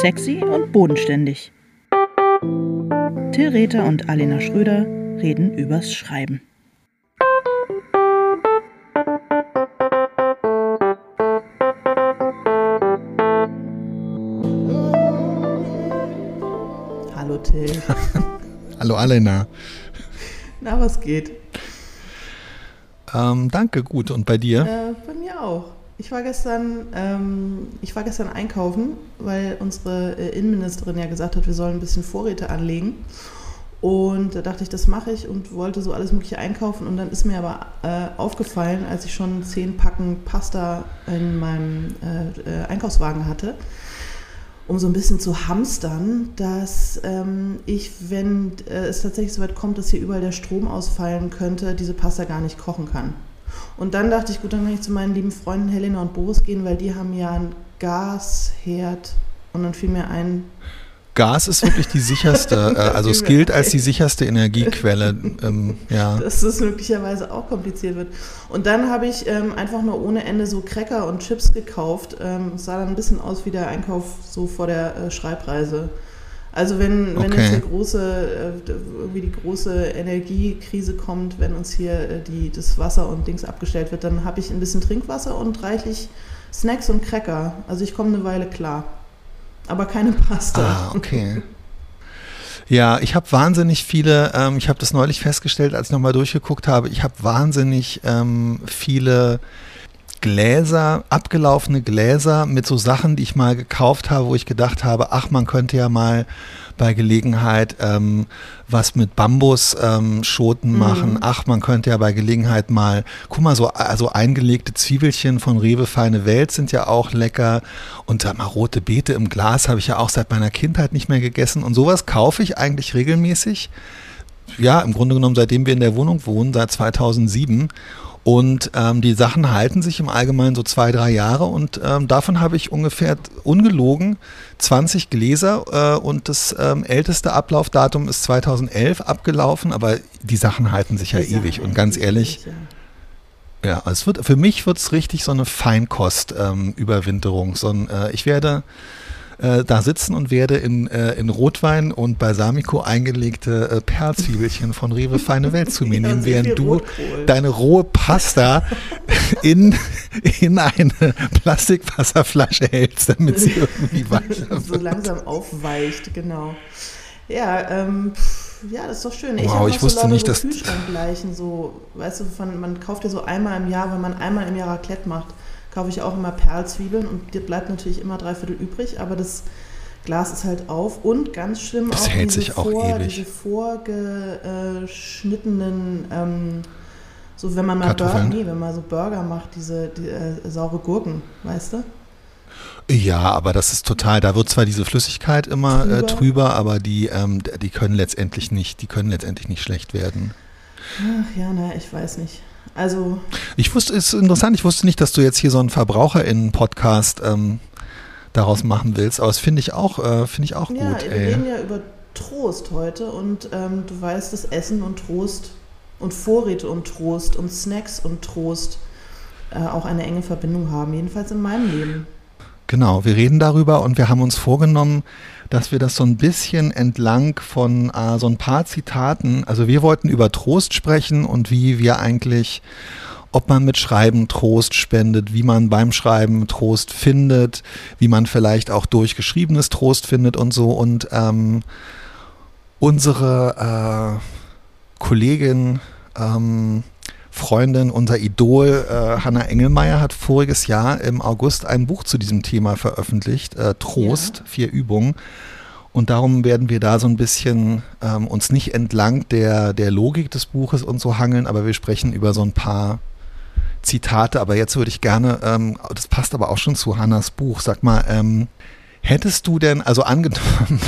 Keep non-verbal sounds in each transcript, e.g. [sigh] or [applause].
Sexy und bodenständig. Till Rether und Alena Schröder reden übers Schreiben. Hallo Till. [laughs] Hallo Alena. Na, was geht? Ähm, danke, gut. Und bei dir? Äh, bei mir auch. Ich war gestern, ähm, ich war gestern einkaufen, weil unsere äh, Innenministerin ja gesagt hat, wir sollen ein bisschen Vorräte anlegen. Und da dachte ich, das mache ich und wollte so alles Mögliche einkaufen. Und dann ist mir aber äh, aufgefallen, als ich schon zehn Packen Pasta in meinem äh, äh Einkaufswagen hatte, um so ein bisschen zu hamstern, dass ähm, ich, wenn äh, es tatsächlich so weit kommt, dass hier überall der Strom ausfallen könnte, diese Pasta gar nicht kochen kann. Und dann dachte ich, gut, dann kann ich zu meinen lieben Freunden Helena und Boris gehen, weil die haben ja einen Gasherd. Und dann fiel mir ein. Gas ist wirklich die sicherste, [laughs] äh, also es gilt als die sicherste Energiequelle. Ähm, ja. [laughs] Dass es möglicherweise auch kompliziert wird. Und dann habe ich ähm, einfach nur ohne Ende so Cracker und Chips gekauft. Ähm, es sah dann ein bisschen aus wie der Einkauf so vor der äh, Schreibreise. Also wenn, wenn okay. jetzt eine große, äh, irgendwie die große Energiekrise kommt, wenn uns hier äh, die, das Wasser und Dings abgestellt wird, dann habe ich ein bisschen Trinkwasser und reichlich Snacks und Cracker. Also ich komme eine Weile klar. Aber keine Pasta. Ah, okay. Ja, ich habe wahnsinnig viele, ähm, ich habe das neulich festgestellt, als ich nochmal durchgeguckt habe, ich habe wahnsinnig ähm, viele Gläser, abgelaufene Gläser mit so Sachen, die ich mal gekauft habe, wo ich gedacht habe, ach, man könnte ja mal bei Gelegenheit ähm, was mit Bambusschoten ähm, machen. Mhm. Ach, man könnte ja bei Gelegenheit mal, guck mal, so also eingelegte Zwiebelchen von Rewe Feine Welt sind ja auch lecker. Und sag mal, rote Beete im Glas habe ich ja auch seit meiner Kindheit nicht mehr gegessen. Und sowas kaufe ich eigentlich regelmäßig. Ja, im Grunde genommen, seitdem wir in der Wohnung wohnen, seit 2007. Und ähm, die Sachen halten sich im Allgemeinen so zwei, drei Jahre und ähm, davon habe ich ungefähr ungelogen 20 Gläser äh, und das ähm, älteste Ablaufdatum ist 2011 abgelaufen, aber die Sachen halten sich ja die ewig und ganz ehrlich. Ja, also es wird, für mich wird es richtig so eine Feinkost-Überwinterung. Ähm, so äh, ich werde äh, da sitzen und werde in, äh, in Rotwein und Balsamico eingelegte äh, Perlzwiebelchen von Rewe Feine Welt zu mir nehmen, während du Rotkohl. deine rohe Pasta in, in eine Plastikwasserflasche hältst, damit sie irgendwie [laughs] weicher So langsam aufweicht, genau. Ja, ähm, ja, das ist doch schön. Ich wow, ich wusste so nicht, dass Kühlschrankleichen so, weißt du, von, man kauft ja so einmal im Jahr, wenn man einmal im Jahr Raclette macht, kaufe ich auch immer Perlzwiebeln und dir bleibt natürlich immer drei Viertel übrig, aber das Glas ist halt auf und ganz schlimm das auch, hält diese, sich auch vor, ewig. diese vorgeschnittenen, ähm, so wenn man mal Burger, nee, wenn man so Burger macht, diese die, äh, saure Gurken, weißt du? Ja, aber das ist total, da wird zwar diese Flüssigkeit immer trüber, äh, trüber aber die, ähm, die können letztendlich nicht, die können letztendlich nicht schlecht werden. Ach ja, naja, ich weiß nicht. Also. Ich wusste, es ist interessant, ich wusste nicht, dass du jetzt hier so einen VerbraucherInnen-Podcast ähm, daraus machen willst, aber das finde ich auch, äh, finde ich auch ja, gut. Wir ey. reden ja über Trost heute und ähm, du weißt, dass Essen und Trost und Vorräte und Trost und Snacks und Trost äh, auch eine enge Verbindung haben, jedenfalls in meinem Leben. Genau, wir reden darüber und wir haben uns vorgenommen, dass wir das so ein bisschen entlang von äh, so ein paar Zitaten, also wir wollten über Trost sprechen und wie wir eigentlich, ob man mit Schreiben Trost spendet, wie man beim Schreiben Trost findet, wie man vielleicht auch durch geschriebenes Trost findet und so. Und ähm, unsere äh, Kollegin, ähm, Freundin, unser Idol äh, Hanna Engelmeier hat voriges Jahr im August ein Buch zu diesem Thema veröffentlicht, äh, Trost, ja. vier Übungen. Und darum werden wir da so ein bisschen ähm, uns nicht entlang der, der Logik des Buches und so hangeln, aber wir sprechen über so ein paar Zitate. Aber jetzt würde ich gerne, ähm, das passt aber auch schon zu Hannas Buch, sag mal, ähm, hättest du denn, also angenommen,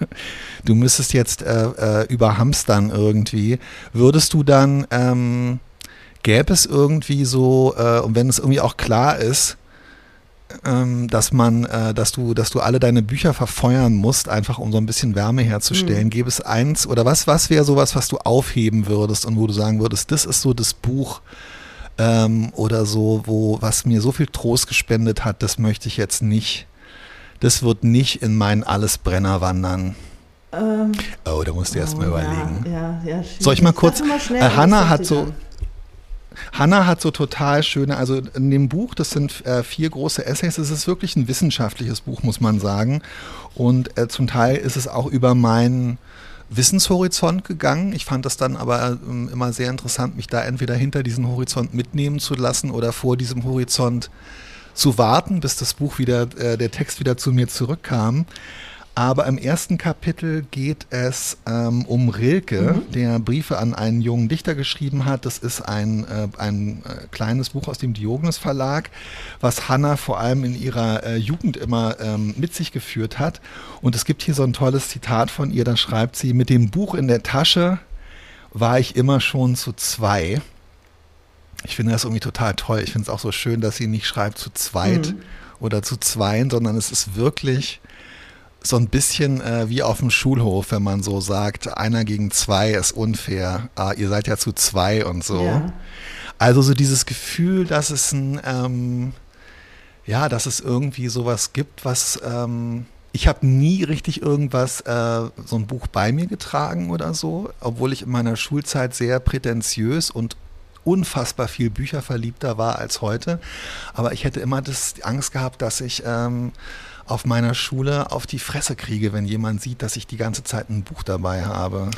[laughs] du müsstest jetzt äh, äh, über Hamstern irgendwie, würdest du dann ähm, gäbe es irgendwie so, äh, und wenn es irgendwie auch klar ist, ähm, dass man, äh, dass du, dass du alle deine Bücher verfeuern musst, einfach um so ein bisschen Wärme herzustellen, mhm. gäbe es eins oder was, was wäre sowas, was du aufheben würdest und wo du sagen würdest, das ist so das Buch ähm, oder so, wo, was mir so viel Trost gespendet hat, das möchte ich jetzt nicht das wird nicht in meinen Allesbrenner wandern. Ähm, Oh, da musst du erst mal oh, überlegen. Ja, ja, ja, Soll ich mal kurz- mal schnell, äh, Hannah hat so- dann? Hannah hat so total schöne, also in dem Buch, das sind äh, vier große Essays, es ist wirklich ein wissenschaftliches Buch, muss man sagen. Und äh, zum Teil ist es auch über meinen Wissenshorizont gegangen. Ich fand das dann aber ähm, immer sehr interessant, mich da entweder hinter diesen Horizont mitnehmen zu lassen oder vor diesem Horizont zu warten, bis das Buch wieder, äh, der Text wieder zu mir zurückkam. Aber im ersten Kapitel geht es ähm, um Rilke, der Briefe an einen jungen Dichter geschrieben hat. Das ist ein, äh, ein äh, kleines Buch aus dem Diogenes Verlag, was Hannah vor allem in ihrer äh, Jugend immer ähm, mit sich geführt hat. Und es gibt hier so ein tolles Zitat von ihr, da schreibt sie, mit dem Buch in der Tasche war ich immer schon zu zwei. Ich finde das irgendwie total toll. Ich finde es auch so schön, dass sie nicht schreibt zu zweit Mhm. oder zu zweien, sondern es ist wirklich so ein bisschen äh, wie auf dem Schulhof, wenn man so sagt, einer gegen zwei ist unfair. Ah, ihr seid ja zu zwei und so. Ja. Also so dieses Gefühl, dass es ein, ähm, ja, dass es irgendwie sowas gibt, was ähm, ich habe nie richtig irgendwas, äh, so ein Buch bei mir getragen oder so, obwohl ich in meiner Schulzeit sehr prätentiös und unfassbar viel bücherverliebter war als heute. Aber ich hätte immer das, die Angst gehabt, dass ich ähm, auf meiner Schule auf die Fresse kriege, wenn jemand sieht, dass ich die ganze Zeit ein Buch dabei habe.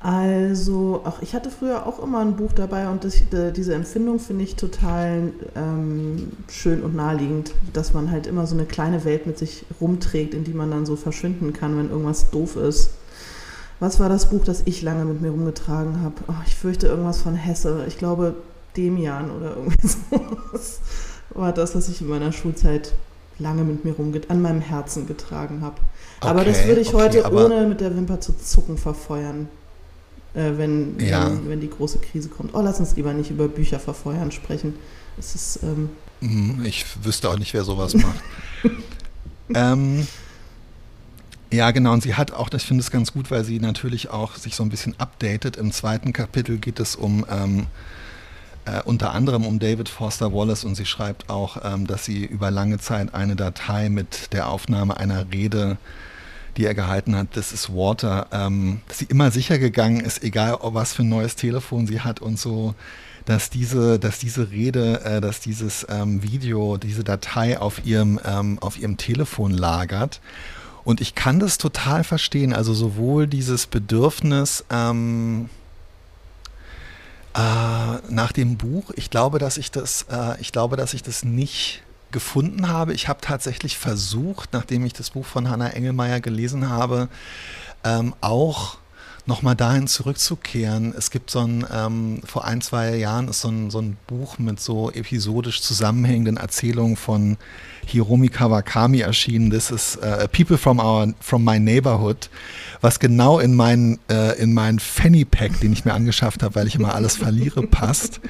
Also, ach, ich hatte früher auch immer ein Buch dabei und das, äh, diese Empfindung finde ich total ähm, schön und naheliegend, dass man halt immer so eine kleine Welt mit sich rumträgt, in die man dann so verschwinden kann, wenn irgendwas doof ist. Was war das Buch, das ich lange mit mir rumgetragen habe? Oh, ich fürchte irgendwas von Hesse. Ich glaube Demian oder irgendwie [laughs] sowas war das, was ich in meiner Schulzeit lange mit mir rumget an meinem Herzen getragen habe. aber das Okay, würde ich okay, heute ohne mit der Wimper zu zucken verfeuern, äh, wenn, Ja. wenn, wenn die große Krise kommt. Oh, lass uns lieber nicht über Bücher verfeuern sprechen. Es ist, ähm, Mhm, Ich wüsste auch nicht, wer sowas macht. [laughs] ähm, ja, genau. Und sie hat auch, ich finde es ganz gut, weil sie natürlich auch sich so ein bisschen updatet. Im zweiten Kapitel geht es um ähm, äh, unter anderem um David Foster Wallace und sie schreibt auch, ähm, dass sie über lange Zeit eine Datei mit der Aufnahme einer Rede die er gehalten hat, das ist Water, ähm, dass sie immer sicher gegangen ist, egal was für ein neues Telefon sie hat und so, dass diese, dass diese Rede, äh, dass dieses ähm, Video, diese Datei auf ihrem, ähm, auf ihrem Telefon lagert. Und ich kann das total verstehen. Also sowohl dieses Bedürfnis ähm, äh, nach dem Buch, ich glaube, dass ich das, äh, ich glaube, dass ich das nicht gefunden habe. Ich habe tatsächlich versucht, nachdem ich das Buch von Hannah Engelmeier gelesen habe, ähm, auch nochmal dahin zurückzukehren. Es gibt so ein, ähm, vor ein, zwei Jahren ist so ein, so ein Buch mit so episodisch zusammenhängenden Erzählungen von Hiromi Kawakami erschienen. Das ist äh, People from our, from my neighborhood, was genau in meinen, äh, in meinen Fanny Pack, den ich mir angeschafft habe, weil ich immer alles verliere, [laughs] passt.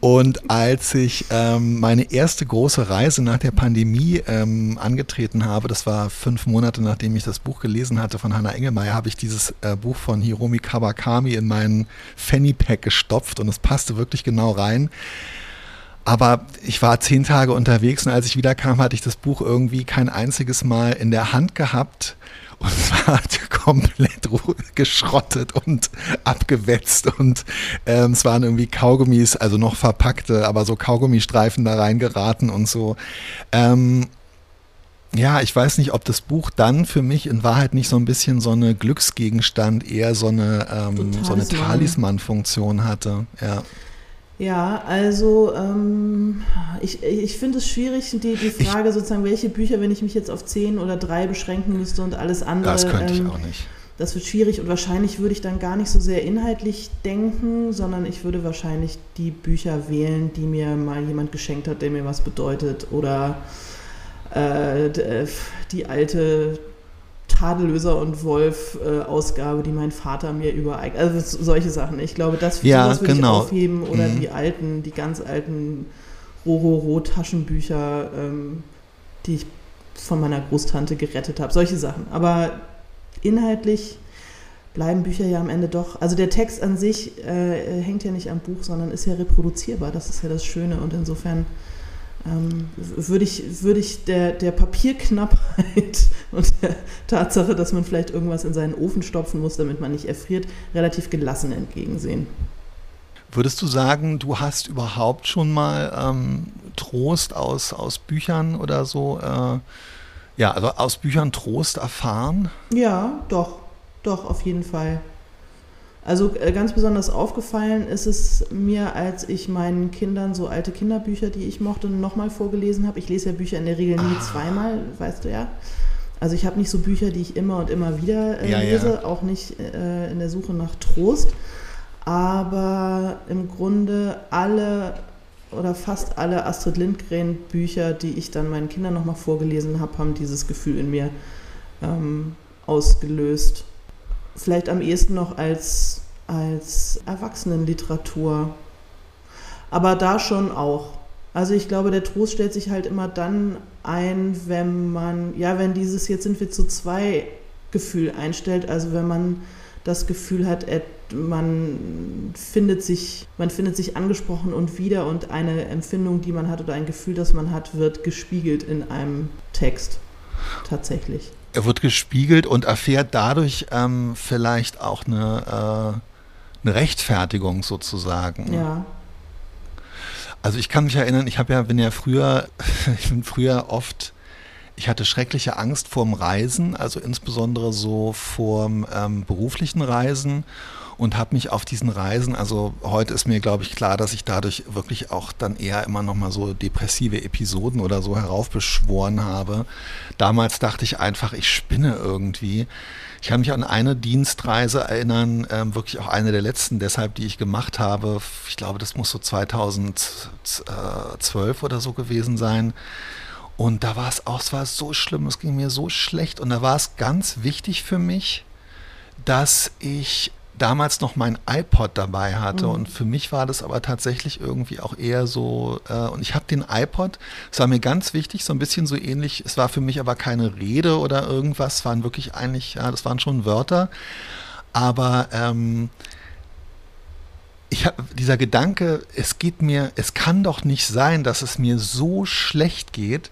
Und als ich ähm, meine erste große Reise nach der Pandemie ähm, angetreten habe, das war fünf Monate nachdem ich das Buch gelesen hatte von Hannah Engelmeier, habe ich dieses äh, Buch von Hiromi Kawakami in meinen Fanny Pack gestopft und es passte wirklich genau rein. Aber ich war zehn Tage unterwegs und als ich wiederkam, hatte ich das Buch irgendwie kein einziges Mal in der Hand gehabt und es [laughs] war komplett geschrottet und abgewetzt und ähm, es waren irgendwie Kaugummis, also noch verpackte, aber so Kaugummistreifen da reingeraten und so. Ähm, ja, ich weiß nicht, ob das Buch dann für mich in Wahrheit nicht so ein bisschen so eine Glücksgegenstand, eher so eine, ähm, so eine Talisman. Talisman-Funktion hatte. Ja. Ja, also ähm, ich, ich finde es schwierig, die, die Frage sozusagen, welche Bücher, wenn ich mich jetzt auf zehn oder drei beschränken müsste und alles andere. Das könnte ich ähm, auch nicht. Das wird schwierig und wahrscheinlich würde ich dann gar nicht so sehr inhaltlich denken, sondern ich würde wahrscheinlich die Bücher wählen, die mir mal jemand geschenkt hat, der mir was bedeutet. Oder äh, äh, die alte Tadellöser und Wolf äh, Ausgabe, die mein Vater mir übereignet. Also so- solche Sachen. Ich glaube, das Ja, sowas würde genau. ich aufheben. Oder Mhm. die alten, die ganz alten Rororo-Taschenbücher, ähm, die ich von meiner Großtante gerettet habe. Solche Sachen. Aber inhaltlich bleiben Bücher ja am Ende doch. Also der Text an sich äh, hängt ja nicht am Buch, sondern ist ja reproduzierbar. Das ist ja das Schöne. Und insofern ähm, würde ich, würde ich der, der Papierknappheit [laughs] und der Tatsache, dass man vielleicht irgendwas in seinen Ofen stopfen muss, damit man nicht erfriert, relativ gelassen entgegensehen. Würdest du sagen, du hast überhaupt schon mal ähm, Trost aus, aus Büchern oder so, äh, ja, also aus Büchern Trost erfahren? Ja, doch, doch, auf jeden Fall. Also äh, ganz besonders aufgefallen ist es mir, als ich meinen Kindern so alte Kinderbücher, die ich mochte, nochmal vorgelesen habe. Ich lese ja Bücher in der Regel nie ah. zweimal, weißt du ja. Also ich habe nicht so Bücher, die ich immer und immer wieder äh, ja, lese, ja. auch nicht äh, in der Suche nach Trost. Aber im Grunde alle oder fast alle Astrid Lindgren Bücher, die ich dann meinen Kindern nochmal vorgelesen habe, haben dieses Gefühl in mir ähm, ausgelöst vielleicht am ehesten noch als, als Erwachsenenliteratur. Aber da schon auch. Also ich glaube, der Trost stellt sich halt immer dann ein, wenn man, ja, wenn dieses jetzt sind wir zu zwei Gefühl einstellt, also wenn man das Gefühl hat, man findet sich, man findet sich angesprochen und wieder und eine Empfindung, die man hat oder ein Gefühl, das man hat, wird gespiegelt in einem Text. Tatsächlich er wird gespiegelt und erfährt dadurch ähm, vielleicht auch eine, äh, eine Rechtfertigung sozusagen. Ja. Also ich kann mich erinnern, ich habe ja, bin ja früher, [laughs] ich bin früher oft, ich hatte schreckliche Angst vorm Reisen, also insbesondere so vorm ähm, beruflichen Reisen und habe mich auf diesen Reisen, also heute ist mir, glaube ich, klar, dass ich dadurch wirklich auch dann eher immer nochmal so depressive Episoden oder so heraufbeschworen habe. Damals dachte ich einfach, ich spinne irgendwie. Ich kann mich an eine Dienstreise erinnern, ähm, wirklich auch eine der letzten, deshalb, die ich gemacht habe. Ich glaube, das muss so 2012 oder so gewesen sein. Und da war es auch, es war so schlimm, es ging mir so schlecht. Und da war es ganz wichtig für mich, dass ich damals noch mein iPod dabei hatte. Mhm. Und für mich war das aber tatsächlich irgendwie auch eher so, äh, und ich habe den iPod, es war mir ganz wichtig, so ein bisschen so ähnlich, es war für mich aber keine Rede oder irgendwas, es waren wirklich eigentlich, ja, das waren schon Wörter. Aber ähm, ich hab, dieser Gedanke, es geht mir, es kann doch nicht sein, dass es mir so schlecht geht.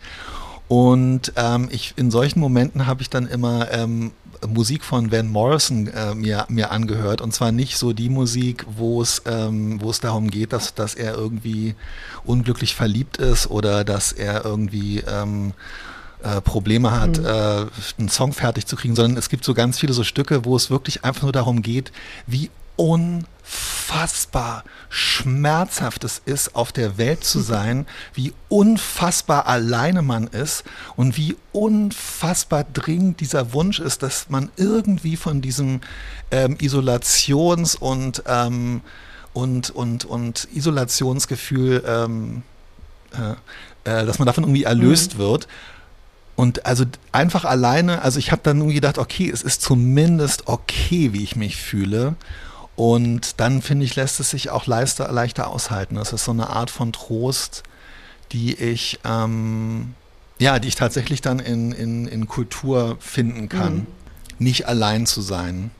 Und ähm, ich, in solchen Momenten habe ich dann immer ähm, Musik von Van Morrison äh, mir, mir angehört. Und zwar nicht so die Musik, wo es, ähm, wo es darum geht, dass, dass er irgendwie unglücklich verliebt ist oder dass er irgendwie ähm, äh, Probleme hat, mhm. äh, einen Song fertig zu kriegen, sondern es gibt so ganz viele so Stücke, wo es wirklich einfach nur darum geht, wie unfassbar schmerzhaft es ist, auf der Welt zu sein, wie unfassbar alleine man ist und wie unfassbar dringend dieser Wunsch ist, dass man irgendwie von diesem ähm, Isolations- und, ähm, und, und, und Isolationsgefühl, ähm, äh, äh, dass man davon irgendwie erlöst mhm. wird. Und also einfach alleine, also ich habe dann irgendwie gedacht, okay, es ist zumindest okay, wie ich mich fühle. Und dann, finde ich, lässt es sich auch leichter, leichter aushalten. Das ist so eine Art von Trost, die ich, ähm, ja, die ich tatsächlich dann in, in, in Kultur finden kann. Mhm. Nicht allein zu sein.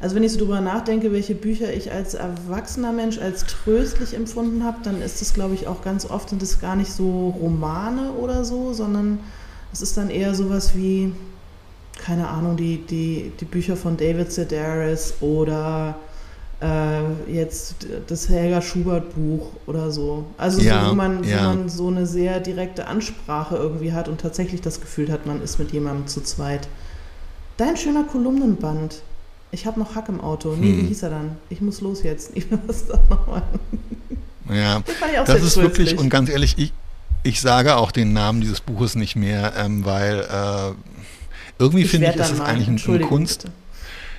Also wenn ich so drüber nachdenke, welche Bücher ich als erwachsener Mensch als tröstlich empfunden habe, dann ist es, glaube ich, auch ganz oft sind es gar nicht so Romane oder so, sondern es ist dann eher sowas wie, keine Ahnung, die, die, die Bücher von David Sedaris oder äh, jetzt das Helga Schubert Buch oder so. Also ja, so, wo, man, ja. wo man so eine sehr direkte Ansprache irgendwie hat und tatsächlich das Gefühl hat, man ist mit jemandem zu zweit. Dein schöner Kolumnenband. Ich habe noch Hack im Auto. Nee, hm. wie hieß er dann? Ich muss los jetzt. [laughs] Ich muss das nochmal. Ja, das, das ist wirklich, und ganz ehrlich, ich, ich sage auch den Namen dieses Buches nicht mehr, ähm, weil äh, irgendwie finde ich, ist es eigentlich eine Kunst. Bitte.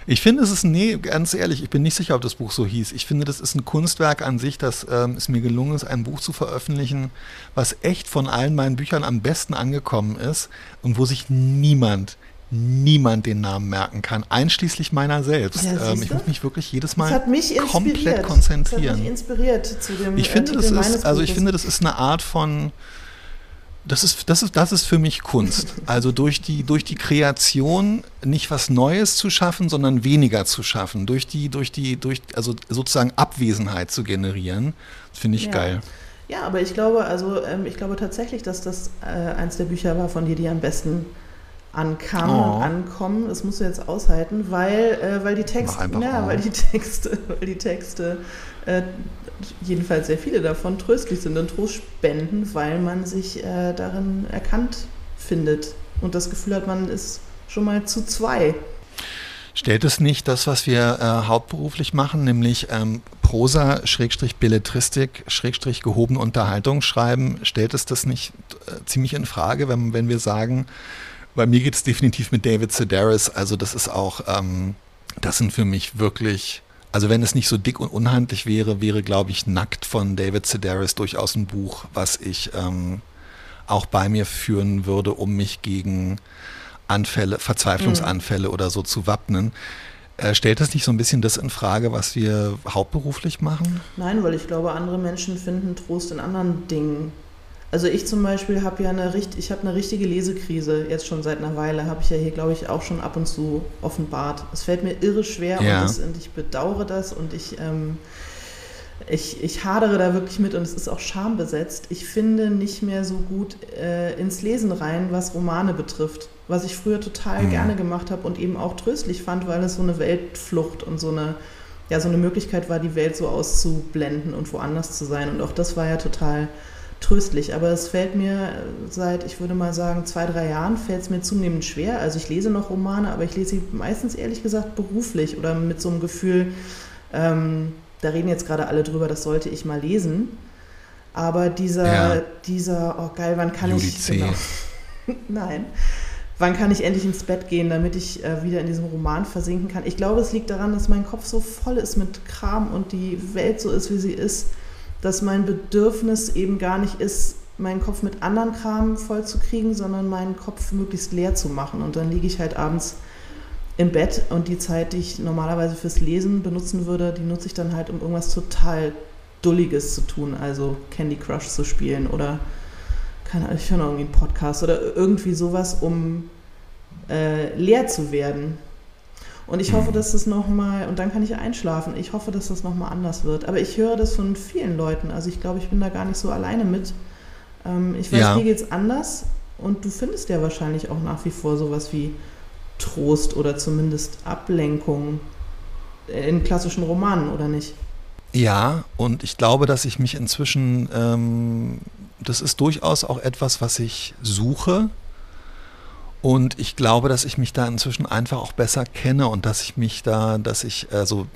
Ich finde, es ist, nee, ganz ehrlich, ich bin nicht sicher, ob das Buch so hieß. Ich finde, das ist ein Kunstwerk an sich, dass ähm, es mir gelungen ist, ein Buch zu veröffentlichen, was echt von allen meinen Büchern am besten angekommen ist und wo sich niemand, niemand den Namen merken kann, einschließlich meiner selbst. Ja, ähm, ich muss mich wirklich jedes Mal komplett konzentrieren. Das hat mich inspiriert zu dem Ich finde, das ist, also ich finde, das ist eine Art von das ist, das, ist, das ist für mich Kunst. Also durch die, durch die Kreation nicht was Neues zu schaffen, sondern weniger zu schaffen. Durch die, durch die, durch, also sozusagen Abwesenheit zu generieren. Finde ich ja. geil. Ja, aber ich glaube, also ähm, ich glaube tatsächlich, dass das äh, eins der Bücher war von dir, die am besten ankam oh. und ankommen. Das musst du jetzt aushalten, weil, äh, weil die Texte, ja, weil die Texte, [laughs] weil die Texte äh, jedenfalls sehr viele davon tröstlich sind und Trost spenden, weil man sich äh, darin erkannt findet und das Gefühl hat, man ist schon mal zu zwei. Stellt es nicht das, was wir äh, hauptberuflich machen, nämlich ähm, Prosa, Schrägstrich Belletristik, Schrägstrich gehobene Unterhaltung schreiben, stellt es das nicht äh, ziemlich in Frage, wenn, wenn wir sagen, bei mir geht es definitiv mit David Sedaris, also das ist auch, ähm, das sind für mich wirklich, also wenn es nicht so dick und unhandlich wäre, wäre, glaube ich, Nackt von David Sedaris durchaus ein Buch, was ich ähm, auch bei mir führen würde, um mich gegen Anfälle, Verzweiflungsanfälle mhm. oder so zu wappnen. Äh, stellt das nicht so ein bisschen das in Frage, was wir hauptberuflich machen? Nein, weil ich glaube, andere Menschen finden Trost in anderen Dingen. Also ich zum Beispiel habe ja eine, ich habe eine richtige Lesekrise jetzt schon seit einer Weile, habe ich ja hier, glaube ich, auch schon ab und zu offenbart. Es fällt mir irre schwer ja. und, das, und, ich bedauere das und ich ähm, ich, ich hadere da wirklich mit und es ist auch schambesetzt. Ich finde nicht mehr so gut äh, ins Lesen rein, was Romane betrifft. Was ich früher total mhm. gerne gemacht habe und eben auch tröstlich fand, weil es so eine Weltflucht und so eine, ja, so eine Möglichkeit war, die Welt so auszublenden und woanders zu sein. Und auch das war ja total tröstlich. Aber es fällt mir seit, ich würde mal sagen, zwei, drei Jahren, fällt es mir zunehmend schwer. Also ich lese noch Romane, aber ich lese sie meistens ehrlich gesagt beruflich oder mit so einem Gefühl, ähm, da reden jetzt gerade alle drüber, das sollte ich mal lesen. Aber dieser, ja. dieser, oh geil, wann kann Judice. ich. Genau, [laughs] nein. Wann kann ich endlich ins Bett gehen, damit ich äh, wieder in diesem Roman versinken kann? Ich glaube, es liegt daran, dass mein Kopf so voll ist mit Kram und die Welt so ist, wie sie ist, dass mein Bedürfnis eben gar nicht ist, meinen Kopf mit anderen Kram voll zu kriegen, sondern meinen Kopf möglichst leer zu machen. Und dann liege ich halt abends im Bett und die Zeit, die ich normalerweise fürs Lesen benutzen würde, die nutze ich dann halt, um irgendwas total Dulliges zu tun, also Candy Crush zu spielen oder keine Ahnung, ich höre noch irgendwie einen Podcast oder irgendwie sowas, um äh, leer zu werden. Und ich hoffe, dass das nochmal, und dann kann ich einschlafen, ich hoffe, dass das nochmal anders wird. Aber ich höre das von vielen Leuten, also ich glaube, ich bin da gar nicht so alleine mit. Ähm, ich weiß, ja. dir geht's anders und du findest ja wahrscheinlich auch nach wie vor sowas wie Trost oder zumindest Ablenkung in klassischen Romanen, oder nicht? Ja, und ich glaube, dass ich mich inzwischen, ähm, das ist durchaus auch etwas, was ich suche. Und ich glaube, dass ich mich da inzwischen einfach auch besser kenne und dass ich mich da, dass ich, also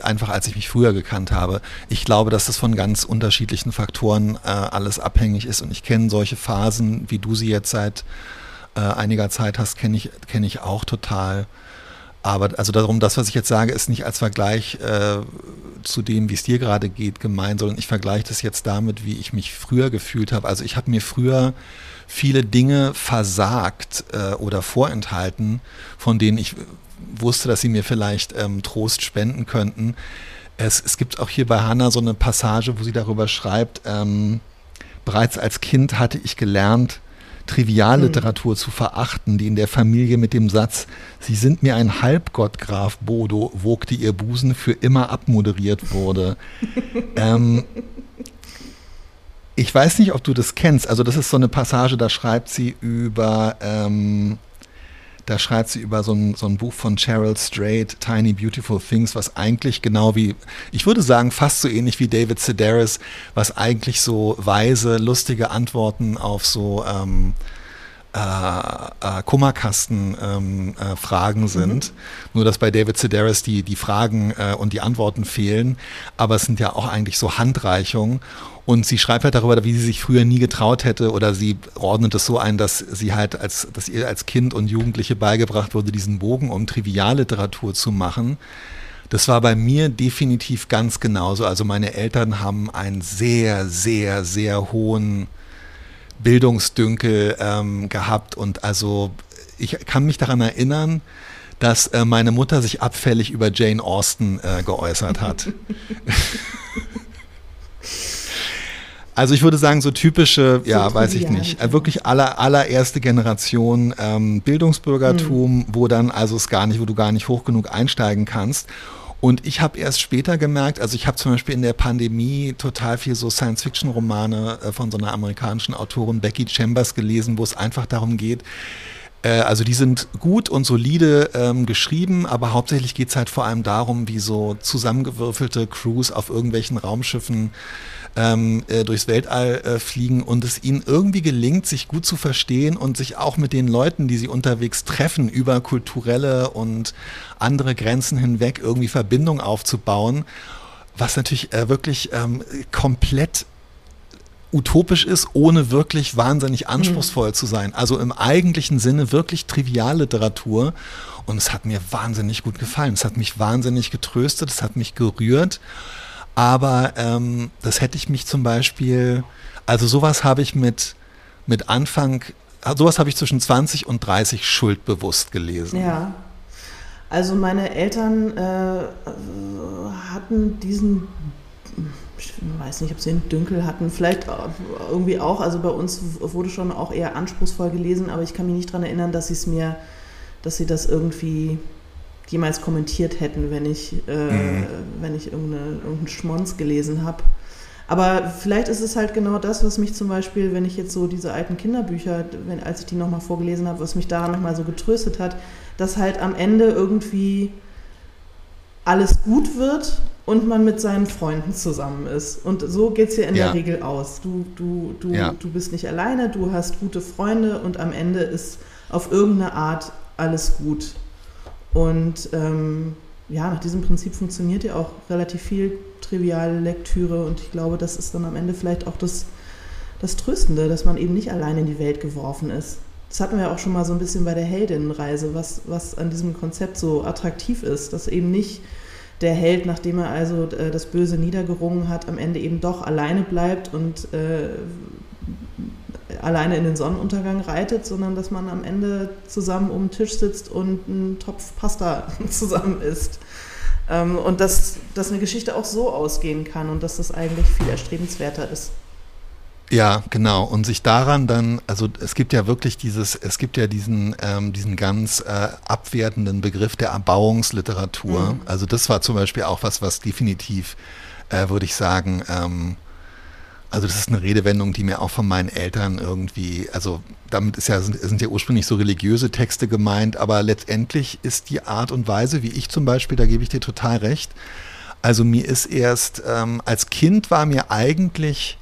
einfach als ich mich früher gekannt habe, ich glaube, dass das von ganz unterschiedlichen Faktoren äh, alles abhängig ist. Und ich kenne solche Phasen, wie du sie jetzt seit äh, einiger Zeit hast, kenne ich, kenn ich auch total. Aber also darum, das, was ich jetzt sage, ist nicht als Vergleich äh, zu dem, wie es dir gerade geht, gemeint, sondern ich vergleiche das jetzt damit, wie ich mich früher gefühlt habe. Also ich habe mir früher viele Dinge versagt äh, oder vorenthalten, von denen ich wusste, dass sie mir vielleicht ähm, Trost spenden könnten. Es, es, gibt auch hier bei Hannah so eine Passage, wo sie darüber schreibt, ähm, bereits als Kind hatte ich gelernt, Trivialliteratur hm. zu verachten, die in der Familie mit dem Satz, Sie sind mir ein Halbgott, Graf Bodo, wogte ihr Busen, für immer abmoderiert wurde. [laughs] ähm, ich weiß nicht, ob du das kennst. Also das ist so eine Passage, da schreibt sie über, ähm, da schreibt sie über so ein, so ein Buch von Cheryl Strait, Tiny Beautiful Things, was eigentlich genau wie, ich würde sagen, fast so ähnlich wie David Sedaris, was eigentlich so weise, lustige Antworten auf so ähm, äh, äh, Kummerkasten-Fragen ähm, äh, sind. Mhm. Nur, dass bei David Sedaris die, die Fragen äh, und die Antworten fehlen. Aber es sind ja auch eigentlich so Handreichungen. Und sie schreibt halt darüber, wie sie sich früher nie getraut hätte oder sie ordnet es so ein, dass sie halt als, dass ihr als Kind und Jugendliche beigebracht wurde, diesen Bogen um Trivialliteratur zu machen. Das war bei mir definitiv ganz genauso. Also meine Eltern haben einen sehr, sehr, sehr hohen Bildungsdünkel ähm, gehabt und also ich kann mich daran erinnern, dass äh, meine Mutter sich abfällig über Jane Austen äh, geäußert hat. [laughs] Also ich würde sagen, so typische, so ja, weiß ich nicht, äh, wirklich aller, allererste Generation ähm, Bildungsbürgertum, mhm. wo dann also es gar nicht, wo du gar nicht hoch genug einsteigen kannst. Und ich habe erst später gemerkt, also ich habe zum Beispiel in der Pandemie total viel so Science-Fiction-Romane äh, von so einer amerikanischen Autorin Becky Chambers gelesen, wo es einfach darum geht, äh, also die sind gut und solide ähm, geschrieben, aber hauptsächlich geht es halt vor allem darum, wie so zusammengewürfelte Crews auf irgendwelchen Raumschiffen ähm, äh, durchs Weltall äh, fliegen und es ihnen irgendwie gelingt, sich gut zu verstehen und sich auch mit den Leuten, die sie unterwegs treffen, über kulturelle und andere Grenzen hinweg irgendwie Verbindung aufzubauen, was natürlich äh, wirklich ähm, komplett utopisch ist, ohne wirklich wahnsinnig mhm. anspruchsvoll mhm. zu sein. Also im eigentlichen Sinne wirklich Trivialliteratur. Und es hat mir wahnsinnig gut gefallen. Es hat mich wahnsinnig getröstet, es hat mich gerührt. Aber ähm, das hätte ich mich zum Beispiel, also sowas habe ich mit, mit Anfang, sowas habe ich zwischen 20 und 30 schuldbewusst gelesen. Ja. Also meine Eltern äh, hatten diesen, ich weiß nicht, ob sie einen Dünkel hatten, vielleicht irgendwie auch. Also bei uns wurde schon auch eher anspruchsvoll gelesen, aber ich kann mich nicht daran erinnern, dass sie es mir, dass sie das irgendwie jemals kommentiert hätten, wenn ich, äh, mhm. wenn ich irgendeinen Schmonz gelesen habe. Aber vielleicht ist es halt genau das, was mich zum Beispiel, wenn ich jetzt so diese alten Kinderbücher, wenn, als ich die nochmal vorgelesen habe, was mich daran nochmal so getröstet hat, dass halt am Ende irgendwie alles gut wird und man mit seinen Freunden zusammen ist. Und so geht es ja in ja. der Regel aus. Du, du, du, ja. du bist nicht alleine, du hast gute Freunde und am Ende ist auf irgendeine Art alles gut. Und ähm, ja, nach diesem Prinzip funktioniert ja auch relativ viel triviale Lektüre und ich glaube, das ist dann am Ende vielleicht auch das, das Tröstende, dass man eben nicht allein in die Welt geworfen ist. Das hatten wir auch schon mal so ein bisschen bei der Heldinnenreise, was, was an diesem Konzept so attraktiv ist, dass eben nicht der Held, nachdem er also äh, das Böse niedergerungen hat, am Ende eben doch alleine bleibt und äh, alleine in den Sonnenuntergang reitet, sondern dass man am Ende zusammen um den Tisch sitzt und einen Topf Pasta [laughs] zusammen isst. Ähm, und dass, dass eine Geschichte auch so ausgehen kann und dass das eigentlich viel erstrebenswerter ist. Ja, genau. Und sich daran dann, also es gibt ja wirklich dieses, es gibt ja diesen, ähm, diesen ganz äh, abwertenden Begriff der Erbauungsliteratur. Mhm. Also das war zum Beispiel auch was, was definitiv, äh, würde ich sagen, ähm, also das ist eine Redewendung, die mir auch von meinen Eltern irgendwie, also damit ist ja, sind, sind ja ursprünglich so religiöse Texte gemeint, aber letztendlich ist die Art und Weise, wie ich zum Beispiel, da gebe ich dir total recht, also mir ist erst, ähm, als Kind war mir eigentlich,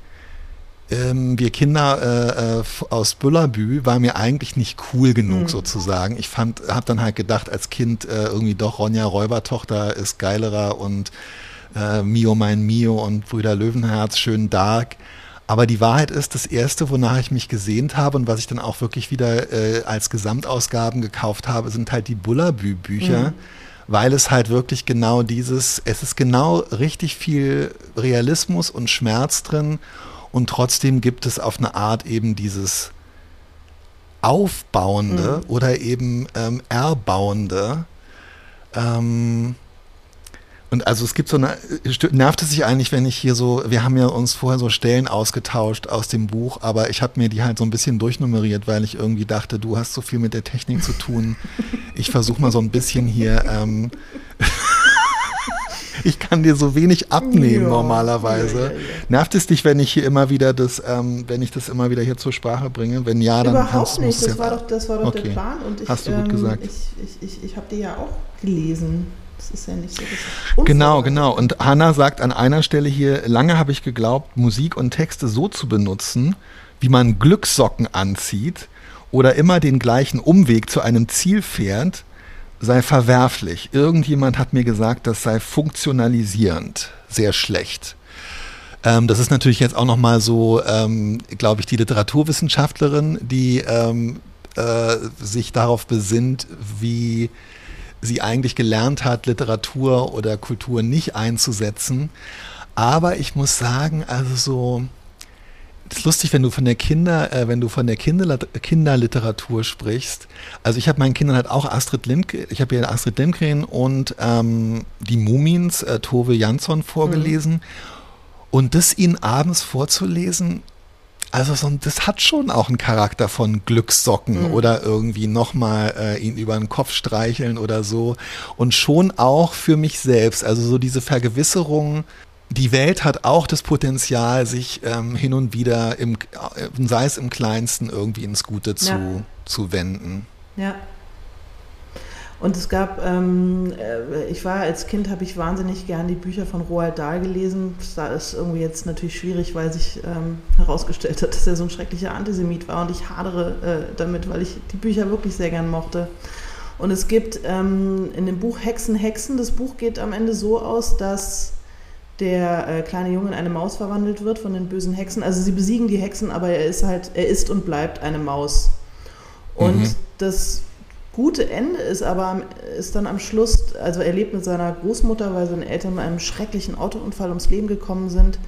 ähm, wir Kinder äh, äh, aus Büllerbü, war mir eigentlich nicht cool genug mhm. sozusagen. Ich fand, habe dann halt gedacht als Kind äh, irgendwie doch Ronja Räubertochter ist geilerer und äh, Mio mein Mio und Brüder Löwenherz, schön dark. Aber die Wahrheit ist, das erste, wonach ich mich gesehnt habe und was ich dann auch wirklich wieder äh, als Gesamtausgaben gekauft habe, sind halt die Bullabü-Bücher, mhm. weil es halt wirklich genau dieses, es ist genau richtig viel Realismus und Schmerz drin und trotzdem gibt es auf eine Art eben dieses Aufbauende mhm. oder eben ähm, Erbauende. Ähm, und also es gibt so eine, nervt es sich eigentlich, wenn ich hier so, wir haben ja uns vorher so Stellen ausgetauscht aus dem Buch, aber ich habe mir die halt so ein bisschen durchnummeriert, weil ich irgendwie dachte, du hast so viel mit der Technik zu tun. Ich versuche mal so ein bisschen hier, ähm, [laughs] ich kann dir so wenig abnehmen ja, normalerweise. Ja, ja, Nervt es dich, wenn ich hier immer wieder das, ähm, wenn ich das immer wieder hier zur Sprache bringe? Wenn ja, dann Überhaupt kannst, nicht, das war doch, das war doch okay. der Plan und ich, Hast du gut ähm, gesagt. ich, ich, ich, ich habe die ja auch gelesen. Das ist ja nicht so. Genau, genau. Und Hannah sagt an einer Stelle hier, lange habe ich geglaubt, Musik und Texte so zu benutzen, wie man Glückssocken anzieht oder immer den gleichen Umweg zu einem Ziel fährt, sei verwerflich. Irgendjemand hat mir gesagt, das sei funktionalisierend. Sehr schlecht. Ähm, das ist natürlich jetzt auch nochmal so, ähm, glaube ich, die Literaturwissenschaftlerin, die ähm, äh, sich darauf besinnt, wie sie eigentlich gelernt hat, Literatur oder Kultur nicht einzusetzen. Aber ich muss sagen, also so, es ist lustig, wenn du von der Kinder, äh, wenn du von der Kinder, Kinderliteratur sprichst. Also ich habe meinen Kindern halt auch Astrid Lindgren, ich habe ja Astrid Lindgren und ähm, die Mumins, äh, Tove Jansson vorgelesen. Mhm. Und das ihnen abends vorzulesen, Also so, das hat schon auch einen Charakter von Glückssocken mhm. oder irgendwie nochmal äh, ihn über den Kopf streicheln oder so. Und schon auch für mich selbst. Also so diese Vergewisserung, die Welt hat auch das Potenzial, sich ähm, hin und wieder, im, äh, sei es im kleinsten, irgendwie ins Gute zu, ja. zu wenden. Ja. Und es gab, ähm, äh, ich war als Kind, habe ich wahnsinnig gern die Bücher von Roald Dahl gelesen. Da ist irgendwie jetzt natürlich schwierig, weil sich ähm, herausgestellt hat, dass er so ein schrecklicher Antisemit war. Und ich hadere äh, damit, weil ich die Bücher wirklich sehr gern mochte. Und es gibt ähm, in dem Buch Hexen, Hexen, das Buch geht am Ende so aus, dass der äh, kleine Junge in eine Maus verwandelt wird von den bösen Hexen. Also sie besiegen die Hexen, aber er ist halt, er ist und bleibt eine Maus. Und mhm. das gute Ende ist aber ist dann am Schluss, also er lebt mit seiner Großmutter, weil seine Eltern bei einem schrecklichen Autounfall ums Leben gekommen sind,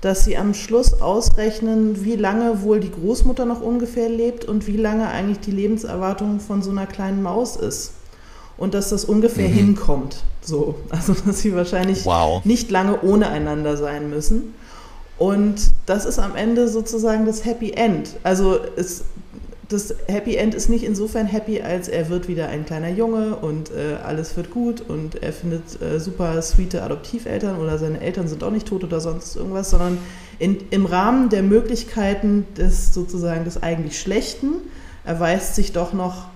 dass sie am Schluss ausrechnen, wie lange wohl die Großmutter noch ungefähr lebt und wie lange eigentlich die Lebenserwartung von so einer kleinen Maus ist und dass das ungefähr mhm. hinkommt. So, also dass sie wahrscheinlich wow. nicht lange ohne einander sein müssen. Und das ist am Ende sozusagen das Happy End. Also es, das Happy End ist nicht insofern happy, als er wird wieder ein kleiner Junge und äh, alles wird gut und er findet äh, super sweete Adoptiveltern oder seine Eltern sind auch nicht tot oder sonst irgendwas, sondern in, im Rahmen der Möglichkeiten des sozusagen des eigentlich Schlechten erweist sich doch noch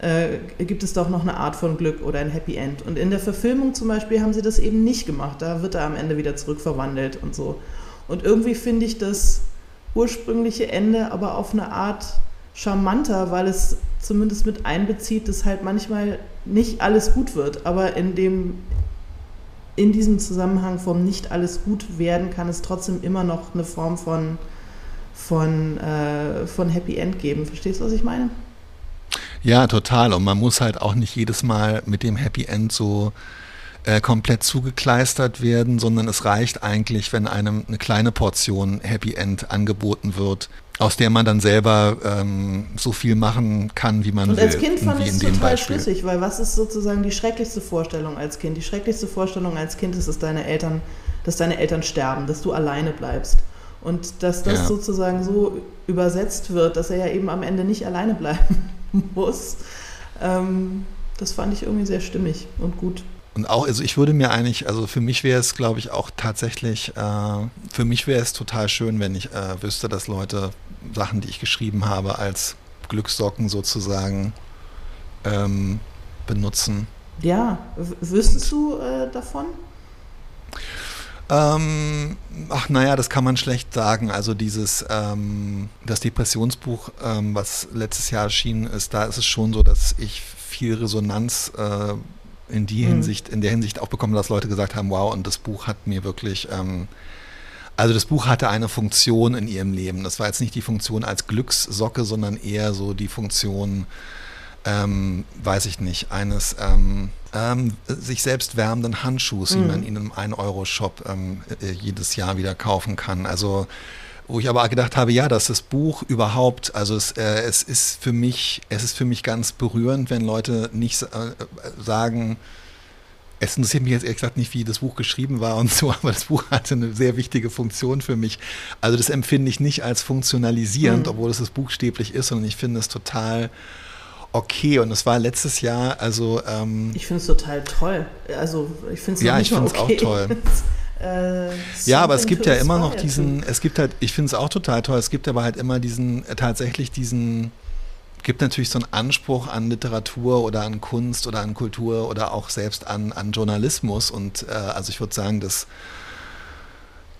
äh, gibt es doch noch eine Art von Glück oder ein Happy End. Und in der Verfilmung zum Beispiel haben sie das eben nicht gemacht. Da wird er am Ende wieder zurückverwandelt und so. Und irgendwie finde ich das ursprüngliche Ende aber auf eine Art charmanter, weil es zumindest mit einbezieht, dass halt manchmal nicht alles gut wird, aber in dem in diesem Zusammenhang vom nicht alles gut werden kann es trotzdem immer noch eine Form von von, äh, von Happy End geben. Verstehst du, was ich meine? Ja, total. Und man muss halt auch nicht jedes Mal mit dem Happy End so äh, komplett zugekleistert werden, sondern es reicht eigentlich, wenn einem eine kleine Portion Happy End angeboten wird, aus der man dann selber ähm, so viel machen kann, wie man Und will. Und als Kind fand ich es total Beispiel. schlüssig, weil was ist sozusagen die schrecklichste Vorstellung als Kind? Die schrecklichste Vorstellung als Kind ist, dass deine Eltern, dass deine Eltern sterben, dass du alleine bleibst. Und dass das ja. sozusagen so übersetzt wird, dass er ja eben am Ende nicht alleine bleiben [laughs] muss. Ähm, das fand ich irgendwie sehr stimmig und gut. Und auch, also ich würde mir eigentlich, also für mich wäre es, glaube ich, auch tatsächlich, äh, für mich wäre es total schön, wenn ich äh, wüsste, dass Leute Sachen, die ich geschrieben habe, als Glückssocken sozusagen ähm, benutzen. Ja, wüsstest du äh, davon? Ähm, ach naja, das kann man schlecht sagen. Also dieses, ähm, das Depressionsbuch, ähm, was letztes Jahr erschienen ist, da ist es schon so, dass ich viel Resonanz äh, in die mhm. Hinsicht, in der Hinsicht auch bekommen, dass Leute gesagt haben, wow, und das Buch hat mir wirklich, ähm, also das Buch hatte eine Funktion in ihrem Leben. Das war jetzt nicht die Funktion als Glückssocke, sondern eher so die Funktion, ähm, weiß ich nicht, eines ähm, ähm, sich selbst wärmenden Handschuhs, mhm. wie man ihn im 1-Euro-Shop ähm, äh, jedes Jahr wieder kaufen kann. Also wo ich aber gedacht habe, ja, dass das Buch überhaupt, also es, äh, es ist für mich, es ist für mich ganz berührend, wenn Leute nicht äh, sagen, es interessiert mich jetzt ehrlich gesagt nicht, wie das Buch geschrieben war und [laughs] so, aber das Buch hatte eine sehr wichtige Funktion für mich. Also das empfinde ich nicht als funktionalisierend, mhm. obwohl es das buchstäblich ist, sondern ich finde es total okay. Und es war letztes Jahr, also. Ähm, ich finde es total toll. Also ich finde es Ja, ich finde es okay. auch toll. [laughs] Äh, ja, aber es gibt ja immer noch diesen, es gibt halt, ich finde es auch total toll, es gibt aber halt immer diesen, äh, tatsächlich diesen, gibt natürlich so einen Anspruch an Literatur oder an Kunst oder an Kultur oder auch selbst an, an Journalismus und äh, also ich würde sagen, dass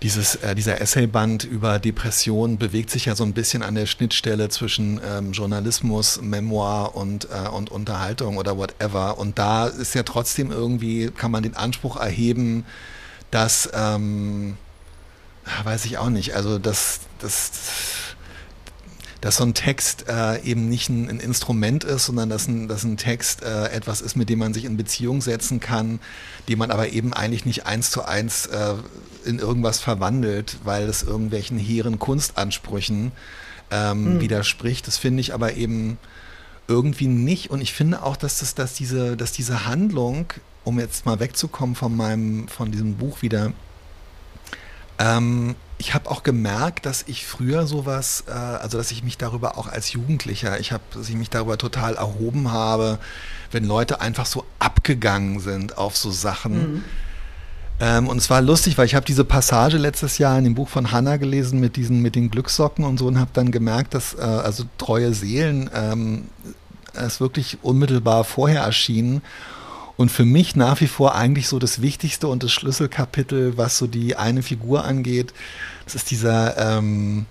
dieses, äh, dieser Essayband über Depression bewegt sich ja so ein bisschen an der Schnittstelle zwischen ähm, Journalismus, Memoir und, äh, und Unterhaltung oder whatever. Und da ist ja trotzdem irgendwie, kann man den Anspruch erheben, dass, ähm, weiß ich auch nicht, also dass, dass, dass so ein Text äh, eben nicht ein, ein, Instrument ist, sondern dass ein, dass ein Text äh, etwas ist, mit dem man sich in Beziehung setzen kann, die man aber eben eigentlich nicht eins zu eins äh, in irgendwas verwandelt, weil es irgendwelchen hehren Kunstansprüchen ähm, mhm. widerspricht. Das finde ich aber eben irgendwie nicht. Und ich finde auch, dass, das, dass, diese, dass diese Handlung um jetzt mal wegzukommen von meinem, von diesem Buch wieder, ähm, ich habe auch gemerkt, dass ich früher sowas, äh, also dass ich mich darüber auch als Jugendlicher, ich habe, dass ich mich darüber total erhoben habe, wenn Leute einfach so abgegangen sind auf so Sachen. Mhm. Ähm, und es war lustig, weil ich habe diese Passage letztes Jahr in dem Buch von Hannah gelesen mit diesen, mit den Glückssocken und so und habe dann gemerkt, dass äh, also treue Seelen ähm, es wirklich unmittelbar vorher erschienen. Und für mich nach wie vor eigentlich so das Wichtigste und das Schlüsselkapitel, was so die eine Figur angeht, das ist dieser, ähm,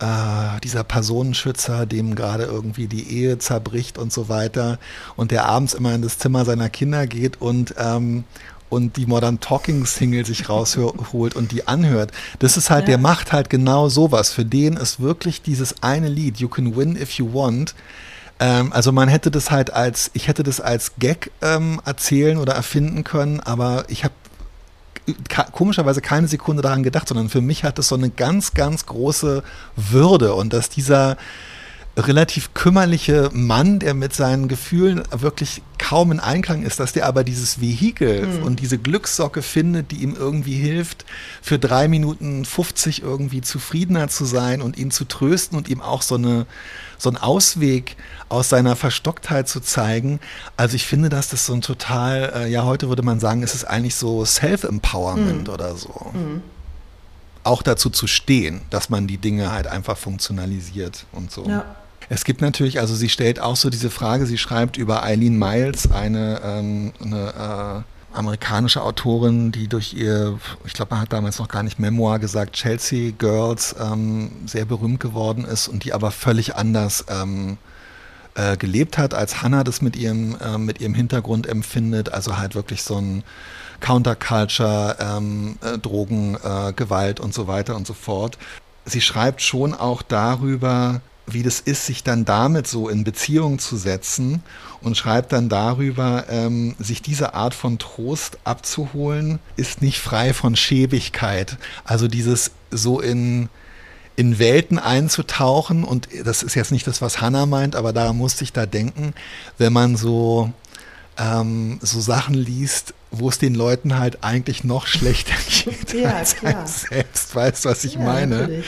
äh, dieser Personenschützer, dem gerade irgendwie die Ehe zerbricht und so weiter und der abends immer in das Zimmer seiner Kinder geht und, ähm, und die Modern Talking Single sich rausholt und die anhört. Das ist halt, ja. der macht halt genau sowas. Für den ist wirklich dieses eine Lied, You Can Win If You Want, ähm, also man hätte das halt als, ich hätte das als Gag ähm, erzählen oder erfinden können, aber ich habe komischerweise keine Sekunde daran gedacht, sondern für mich hat es so eine ganz, ganz große Würde und dass dieser relativ kümmerliche Mann, der mit seinen Gefühlen wirklich kaum in Einklang ist, dass der aber dieses Vehikel mhm. und diese Glückssocke findet, die ihm irgendwie hilft, für drei Minuten 50 irgendwie zufriedener zu sein und ihn zu trösten und ihm auch so, eine, so einen Ausweg aus seiner Verstocktheit zu zeigen. Also ich finde, dass das so ein total, äh, ja, heute würde man sagen, es ist eigentlich so Self-Empowerment mhm. oder so. Mhm. Auch dazu zu stehen, dass man die Dinge halt einfach funktionalisiert und so. Ja. Es gibt natürlich, also sie stellt auch so diese Frage, sie schreibt über Eileen Miles, eine, ähm, eine äh, amerikanische Autorin, die durch ihr, ich glaube, man hat damals noch gar nicht Memoir gesagt, Chelsea Girls ähm, sehr berühmt geworden ist und die aber völlig anders ähm, äh, gelebt hat, als Hannah das mit ihrem, äh, mit ihrem Hintergrund empfindet. Also halt wirklich so ein Counterculture, ähm, äh, Drogen, äh, Gewalt und so weiter und so fort. Sie schreibt schon auch darüber, wie das ist, sich dann damit so in Beziehung zu setzen und schreibt dann darüber, ähm, sich diese Art von Trost abzuholen, ist nicht frei von Schäbigkeit. Also dieses so in, in Welten einzutauchen und das ist jetzt nicht das, was Hannah meint, aber da musste ich da denken, wenn man so, ähm, so Sachen liest, wo es den Leuten halt eigentlich noch schlechter [laughs] geht ja, als klar. selbst. Weißt du, was ich ja, meine? Natürlich.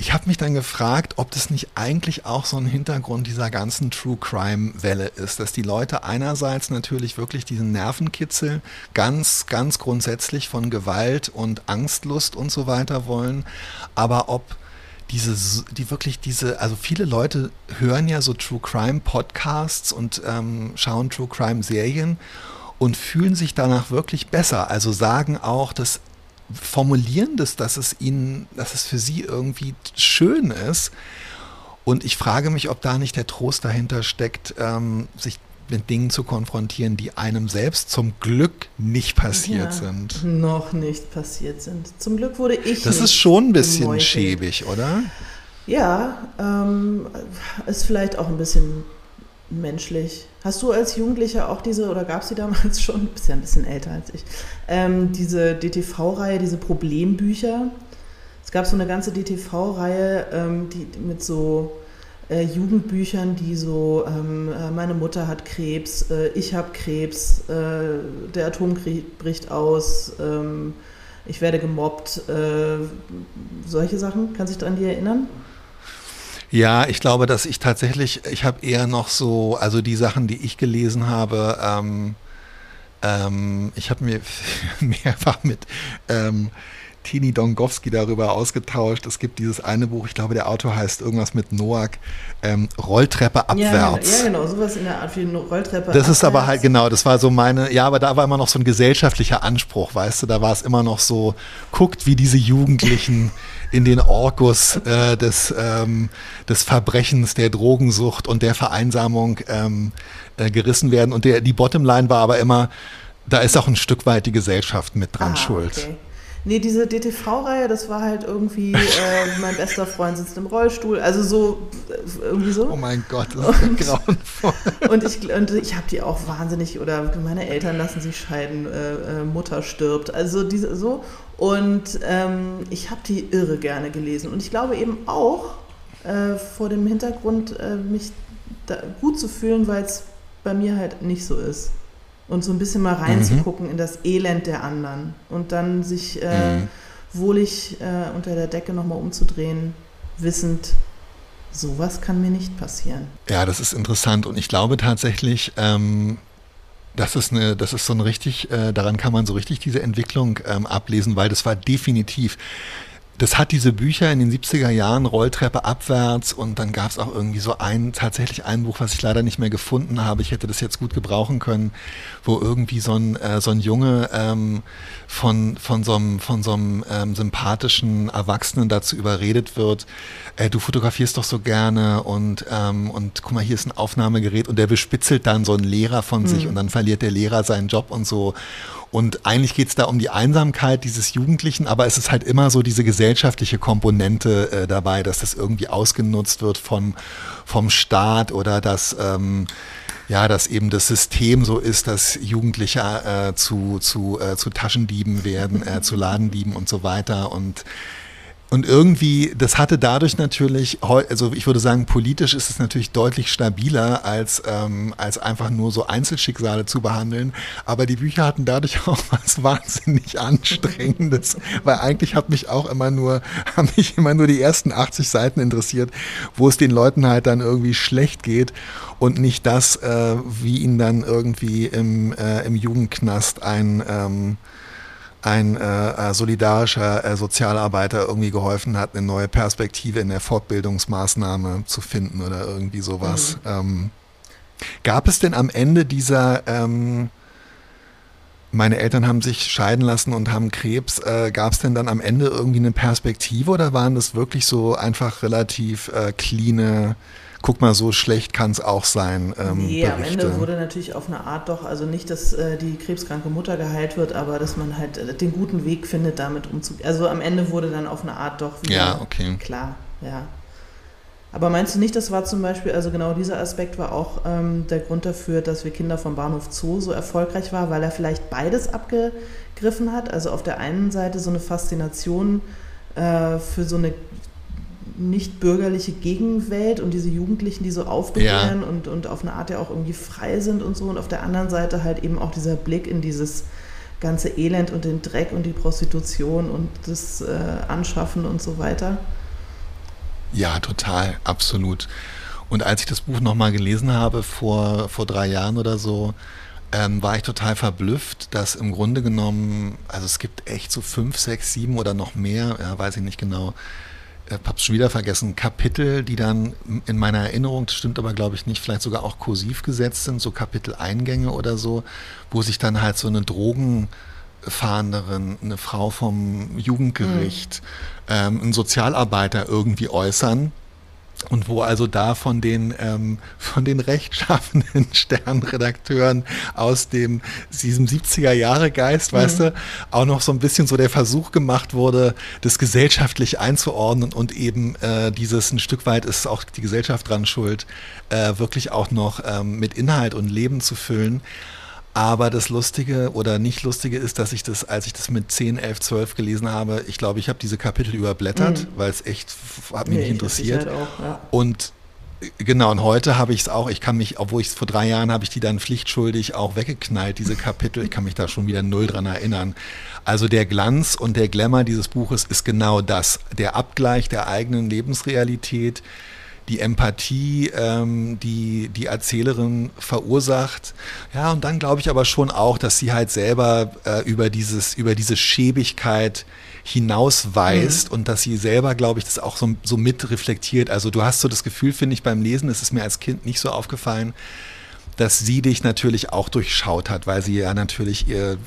Ich habe mich dann gefragt, ob das nicht eigentlich auch so ein Hintergrund dieser ganzen True Crime-Welle ist, dass die Leute einerseits natürlich wirklich diesen Nervenkitzel ganz, ganz grundsätzlich von Gewalt und Angstlust und so weiter wollen, aber ob diese, die wirklich diese, also viele Leute hören ja so True Crime Podcasts und ähm, schauen True Crime Serien und fühlen sich danach wirklich besser. Also sagen auch, dass formulieren das, dass es ihnen, dass es für sie irgendwie schön ist. Und ich frage mich, ob da nicht der Trost dahinter steckt, ähm, sich mit Dingen zu konfrontieren, die einem selbst zum Glück nicht passiert ja, sind. Noch nicht passiert sind. Zum Glück wurde ich. Das ist schon ein bisschen gemäutet. schäbig, oder? Ja, ähm, ist vielleicht auch ein bisschen menschlich. Hast du als Jugendlicher auch diese, oder gab es die damals [laughs] schon, du bist ja ein bisschen älter als ich, ähm, diese DTV-Reihe, diese Problembücher? Es gab so eine ganze DTV-Reihe ähm, die, mit so äh, Jugendbüchern, die so, ähm, äh, meine Mutter hat Krebs, äh, ich habe Krebs, äh, der Atomkrieg bricht aus, ähm, ich werde gemobbt, äh, solche Sachen. Kannst du dich daran die erinnern? Ja, ich glaube, dass ich tatsächlich, ich habe eher noch so, also die Sachen, die ich gelesen habe, ähm, ähm, ich habe mir [laughs] mehrfach mit ähm, Tini Dongowski darüber ausgetauscht. Es gibt dieses eine Buch, ich glaube, der Autor heißt irgendwas mit Noack, ähm, Rolltreppe abwärts. Ja, ja, genau, sowas in der Art wie Rolltreppe Das abwärts. ist aber halt, genau, das war so meine, ja, aber da war immer noch so ein gesellschaftlicher Anspruch, weißt du, da war es immer noch so, guckt, wie diese Jugendlichen in den Orkus äh, des, ähm, des Verbrechens, der Drogensucht und der Vereinsamung ähm, äh, gerissen werden. Und der, die Bottomline war aber immer, da ist auch ein Stück weit die Gesellschaft mit dran ah, schuld. Okay. Nee, diese DTV-Reihe, das war halt irgendwie, äh, [laughs] mein bester Freund sitzt im Rollstuhl, also so, äh, irgendwie so. Oh mein Gott, das ist und, grauenvoll. [laughs] Und ich, und ich habe die auch wahnsinnig, oder meine Eltern lassen sich scheiden, äh, äh, Mutter stirbt, also diese, so. Und ähm, ich habe die irre gerne gelesen. Und ich glaube eben auch, äh, vor dem Hintergrund, äh, mich gut zu fühlen, weil es bei mir halt nicht so ist und so ein bisschen mal reinzugucken mhm. in das Elend der anderen und dann sich äh, mhm. wohlig äh, unter der Decke nochmal umzudrehen, wissend, sowas kann mir nicht passieren. Ja, das ist interessant und ich glaube tatsächlich, ähm, das ist eine, das ist so ein richtig, äh, daran kann man so richtig diese Entwicklung ähm, ablesen, weil das war definitiv das hat diese Bücher in den 70er Jahren, Rolltreppe abwärts und dann gab es auch irgendwie so ein, tatsächlich ein Buch, was ich leider nicht mehr gefunden habe. Ich hätte das jetzt gut gebrauchen können, wo irgendwie so ein, äh, so ein Junge ähm, von, von so einem, von so einem ähm, sympathischen Erwachsenen dazu überredet wird, äh, du fotografierst doch so gerne und, ähm, und guck mal, hier ist ein Aufnahmegerät und der bespitzelt dann so einen Lehrer von mhm. sich und dann verliert der Lehrer seinen Job und so. Und eigentlich geht es da um die Einsamkeit dieses Jugendlichen, aber es ist halt immer so diese gesellschaftliche Komponente äh, dabei, dass das irgendwie ausgenutzt wird vom, vom Staat oder dass, ähm, ja, dass eben das System so ist, dass Jugendliche äh, zu, zu, äh, zu Taschendieben werden, äh, zu Ladendieben und so weiter. Und und irgendwie, das hatte dadurch natürlich, also ich würde sagen, politisch ist es natürlich deutlich stabiler, als, ähm, als einfach nur so Einzelschicksale zu behandeln. Aber die Bücher hatten dadurch [laughs] auch was wahnsinnig Anstrengendes, weil eigentlich hat mich auch immer nur, [laughs] haben mich immer nur die ersten 80 Seiten interessiert, wo es den Leuten halt dann irgendwie schlecht geht und nicht das, äh, wie ihnen dann irgendwie im, äh, im Jugendknast ein, ähm, ein äh, äh, solidarischer äh, Sozialarbeiter irgendwie geholfen hat, eine neue Perspektive in der Fortbildungsmaßnahme zu finden oder irgendwie sowas. Mhm. Ähm, gab es denn am Ende dieser, ähm, meine Eltern haben sich scheiden lassen und haben Krebs, äh, gab es denn dann am Ende irgendwie eine Perspektive oder waren das wirklich so einfach relativ äh, cleane guck mal, so schlecht kann es auch sein. Ähm, nee, Berichte. am Ende wurde natürlich auf eine Art doch, also nicht, dass äh, die krebskranke Mutter geheilt wird, aber dass man halt äh, den guten Weg findet, damit umzugehen. Also am Ende wurde dann auf eine Art doch wieder ja, okay. klar, ja. Aber meinst du nicht, das war zum Beispiel, also genau dieser Aspekt war auch ähm, der Grund dafür, dass wir Kinder vom Bahnhof Zoo so erfolgreich war, weil er vielleicht beides abgegriffen hat. Also auf der einen Seite so eine Faszination äh, für so eine nicht bürgerliche Gegenwelt und diese Jugendlichen, die so aufbegehren ja. und, und auf eine Art ja auch irgendwie frei sind und so. Und auf der anderen Seite halt eben auch dieser Blick in dieses ganze Elend und den Dreck und die Prostitution und das äh, Anschaffen und so weiter. Ja, total, absolut. Und als ich das Buch nochmal gelesen habe, vor, vor drei Jahren oder so, ähm, war ich total verblüfft, dass im Grunde genommen, also es gibt echt so fünf, sechs, sieben oder noch mehr, ja, weiß ich nicht genau, ich habe es schon wieder vergessen, Kapitel, die dann in meiner Erinnerung, das stimmt aber glaube ich nicht, vielleicht sogar auch kursiv gesetzt sind, so Kapiteleingänge oder so, wo sich dann halt so eine Drogenfahnderin, eine Frau vom Jugendgericht, mhm. ähm, ein Sozialarbeiter irgendwie äußern und wo also da von den, ähm, von den rechtschaffenden [laughs] Sternredakteuren aus dem, diesem 70er-Jahre-Geist, mhm. weißt du, auch noch so ein bisschen so der Versuch gemacht wurde, das gesellschaftlich einzuordnen und eben äh, dieses ein Stück weit ist auch die Gesellschaft dran schuld, äh, wirklich auch noch ähm, mit Inhalt und Leben zu füllen. Aber das Lustige oder nicht Lustige ist, dass ich das, als ich das mit 10, 11, 12 gelesen habe, ich glaube, ich habe diese Kapitel überblättert, mhm. weil es echt hat mich nee, nicht interessiert. Halt auch, ja. Und genau, und heute habe ich es auch, ich kann mich, obwohl ich es vor drei Jahren habe ich die dann pflichtschuldig auch weggeknallt, diese Kapitel. Ich kann mich da schon wieder null dran erinnern. Also der Glanz und der Glamour dieses Buches ist genau das. Der Abgleich der eigenen Lebensrealität die Empathie, ähm, die die Erzählerin verursacht. Ja, und dann glaube ich aber schon auch, dass sie halt selber äh, über dieses, über diese Schäbigkeit hinausweist mhm. und dass sie selber, glaube ich, das auch so, so mit reflektiert. Also du hast so das Gefühl, finde ich, beim Lesen, es ist mir als Kind nicht so aufgefallen, dass sie dich natürlich auch durchschaut hat, weil sie ja natürlich ihr,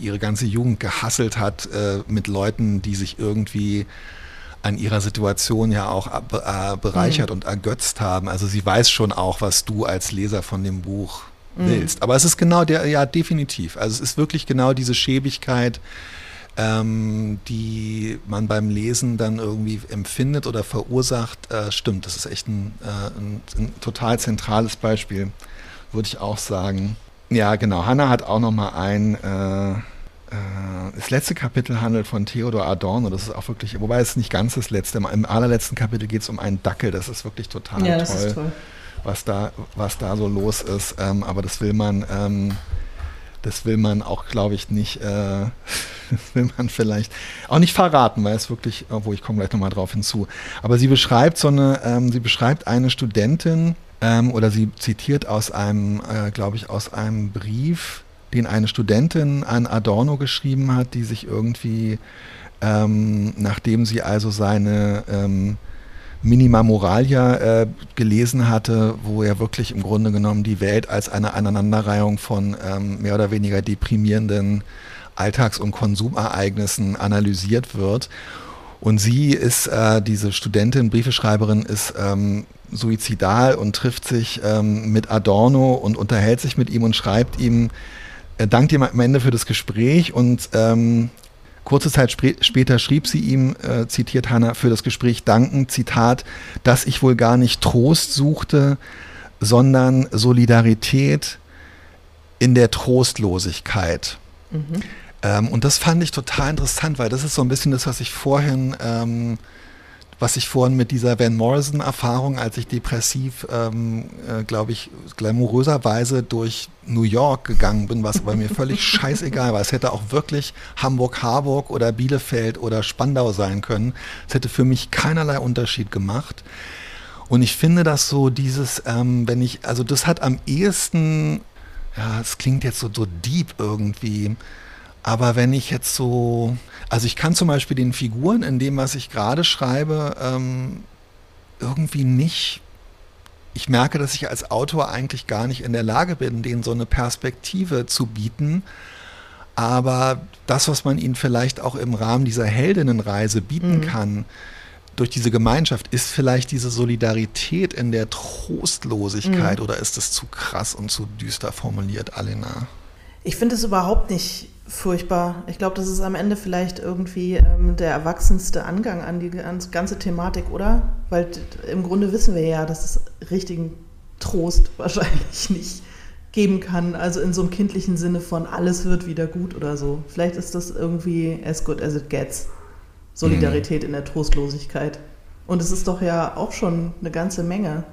ihre ganze Jugend gehasselt hat äh, mit Leuten, die sich irgendwie an ihrer Situation ja auch äh, bereichert mhm. und ergötzt haben. Also sie weiß schon auch, was du als Leser von dem Buch mhm. willst. Aber es ist genau der, ja, definitiv. Also es ist wirklich genau diese Schäbigkeit, ähm, die man beim Lesen dann irgendwie empfindet oder verursacht. Äh, stimmt, das ist echt ein, äh, ein, ein total zentrales Beispiel, würde ich auch sagen. Ja, genau. Hannah hat auch noch mal ein äh, das letzte Kapitel handelt von Theodor Adorno. Das ist auch wirklich, wobei es nicht ganz das letzte. Im allerletzten Kapitel geht es um einen Dackel. Das ist wirklich total ja, toll, toll, Was, da, was da so los ist. Ähm, aber das will man, ähm, das will man auch, glaube ich, nicht. Äh, [laughs] will man vielleicht auch nicht verraten, weil es wirklich, obwohl ich komme gleich nochmal drauf hinzu. Aber sie beschreibt so eine, ähm, sie beschreibt eine Studentin ähm, oder sie zitiert aus einem, äh, glaube ich, aus einem Brief, den eine Studentin an Adorno geschrieben hat, die sich irgendwie, ähm, nachdem sie also seine ähm, Minima Moralia äh, gelesen hatte, wo er wirklich im Grunde genommen die Welt als eine Aneinanderreihung von ähm, mehr oder weniger deprimierenden Alltags- und Konsumereignissen analysiert wird. Und sie ist, äh, diese Studentin, Briefeschreiberin, ist ähm, suizidal und trifft sich ähm, mit Adorno und unterhält sich mit ihm und schreibt ihm, dankt ihm am Ende für das Gespräch und ähm, kurze Zeit sp später schrieb sie ihm, äh, zitiert Hannah, für das Gespräch danken, Zitat, dass ich wohl gar nicht Trost suchte, sondern Solidarität in der Trostlosigkeit. Mhm. Ähm, und das fand ich total interessant, weil das ist so ein bisschen das, was ich vorhin, ähm, was ich vorhin mit dieser Van Morrison-Erfahrung, als ich depressiv, ähm, äh, glaube ich, glamouröserweise durch New York gegangen bin, was bei mir völlig [laughs] scheißegal war. Es hätte auch wirklich Hamburg, Harburg oder Bielefeld oder Spandau sein können. Es hätte für mich keinerlei Unterschied gemacht. Und ich finde das so, dieses, ähm, wenn ich, also das hat am ehesten, ja, es klingt jetzt so, so deep irgendwie, aber wenn ich jetzt so, also ich kann zum Beispiel den Figuren in dem, was ich gerade schreibe, ähm, irgendwie nicht, ich merke, dass ich als Autor eigentlich gar nicht in der Lage bin, denen so eine Perspektive zu bieten. Aber das, was man ihnen vielleicht auch im Rahmen dieser Heldinnenreise bieten mhm. kann, durch diese Gemeinschaft, ist vielleicht diese Solidarität in der Trostlosigkeit mhm. oder ist das zu krass und zu düster formuliert, Alena? Ich finde es überhaupt nicht furchtbar. Ich glaube, das ist am Ende vielleicht irgendwie ähm, der erwachsenste Angang an die ganze Thematik, oder? Weil im Grunde wissen wir ja, dass es richtigen Trost [laughs] wahrscheinlich nicht geben kann. Also in so einem kindlichen Sinne von alles wird wieder gut oder so. Vielleicht ist das irgendwie as good as it gets. Solidarität mhm. in der Trostlosigkeit. Und es ist doch ja auch schon eine ganze Menge.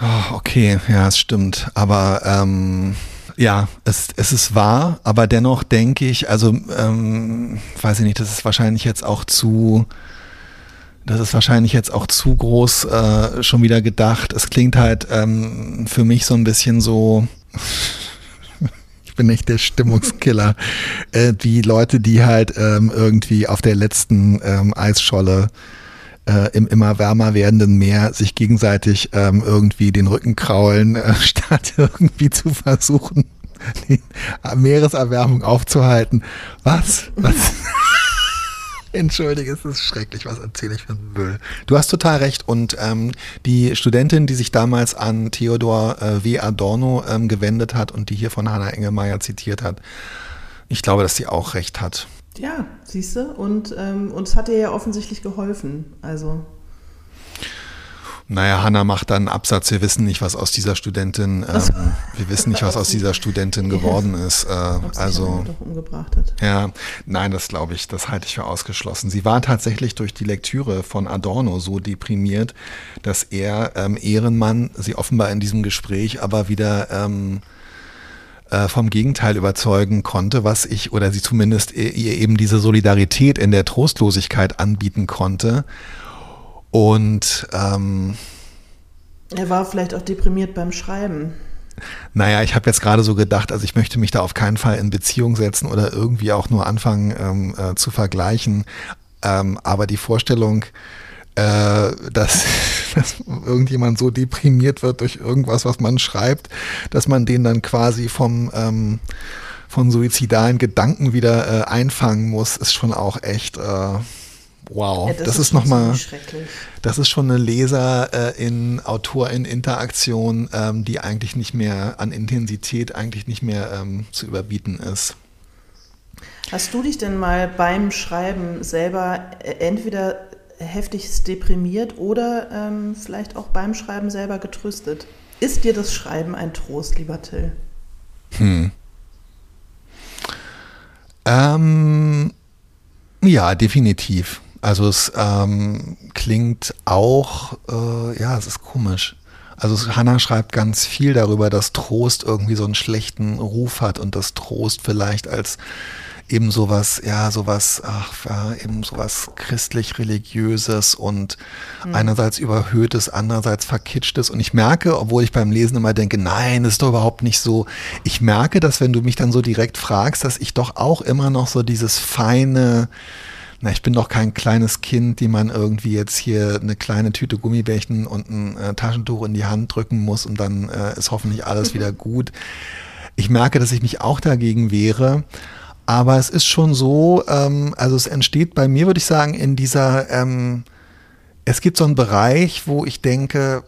Oh, okay, ja, es stimmt. Aber ähm ja, es, es ist wahr, aber dennoch denke ich, also ähm, weiß ich nicht, das ist wahrscheinlich jetzt auch zu, das ist wahrscheinlich jetzt auch zu groß äh, schon wieder gedacht. Es klingt halt ähm, für mich so ein bisschen so, [laughs] ich bin nicht der Stimmungskiller, äh, die Leute, die halt ähm, irgendwie auf der letzten ähm, Eisscholle äh, im immer wärmer werdenden Meer sich gegenseitig ähm, irgendwie den Rücken kraulen, äh, [laughs] statt irgendwie zu versuchen, die Meereserwärmung aufzuhalten. Was? Was? [laughs] Entschuldige, es ist schrecklich, was erzähle ich für einen Müll. Du hast total recht. Und ähm, die Studentin, die sich damals an Theodor äh, W. Adorno ähm, gewendet hat und die hier von Hannah Engelmeier zitiert hat, ich glaube, dass sie auch recht hat. Ja, siehst du, und ähm, uns hat ihr ja offensichtlich geholfen. Also. Naja, Hanna macht dann einen Absatz, wir wissen nicht, was aus dieser Studentin, [laughs] ähm, wir wissen nicht, was aus dieser Studentin geworden ist. Äh, also umgebracht hat. Ja, nein, das glaube ich, das halte ich für ausgeschlossen. Sie war tatsächlich durch die Lektüre von Adorno so deprimiert, dass er ähm, Ehrenmann sie offenbar in diesem Gespräch aber wieder ähm, äh, vom Gegenteil überzeugen konnte, was ich oder sie zumindest ihr eben diese Solidarität in der Trostlosigkeit anbieten konnte. Und ähm, er war vielleicht auch deprimiert beim Schreiben. Naja, ich habe jetzt gerade so gedacht, also ich möchte mich da auf keinen Fall in Beziehung setzen oder irgendwie auch nur anfangen ähm, äh, zu vergleichen. Ähm, aber die Vorstellung, äh, dass, [laughs] dass irgendjemand so deprimiert wird durch irgendwas, was man schreibt, dass man den dann quasi vom ähm, von suizidalen Gedanken wieder äh, einfangen muss, ist schon auch echt. Äh, wow, ja, das, das, ist, ist nochmal, das ist schon eine Leser äh, in Autor in Interaktion, ähm, die eigentlich nicht mehr an Intensität eigentlich nicht mehr ähm, zu überbieten ist. Hast du dich denn mal beim Schreiben selber äh, entweder heftigst deprimiert oder ähm, vielleicht auch beim Schreiben selber getröstet. Ist dir das Schreiben ein Trost, lieber Till? Hm. Ähm, ja, definitiv. Also es ähm, klingt auch, äh, ja, es ist komisch. Also Hannah schreibt ganz viel darüber, dass Trost irgendwie so einen schlechten Ruf hat und dass Trost vielleicht als eben sowas, ja, sowas, ach, ja, eben sowas christlich-religiöses und mhm. einerseits überhöhtes, andererseits verkitschtes. Und ich merke, obwohl ich beim Lesen immer denke, nein, ist doch überhaupt nicht so. Ich merke, dass wenn du mich dann so direkt fragst, dass ich doch auch immer noch so dieses feine, na, ich bin doch kein kleines Kind, die man irgendwie jetzt hier eine kleine Tüte Gummibärchen und ein äh, Taschentuch in die Hand drücken muss und dann äh, ist hoffentlich alles [laughs] wieder gut. Ich merke, dass ich mich auch dagegen wehre. Aber es ist schon so, ähm, also es entsteht bei mir, würde ich sagen, in dieser, ähm, es gibt so einen Bereich, wo ich denke,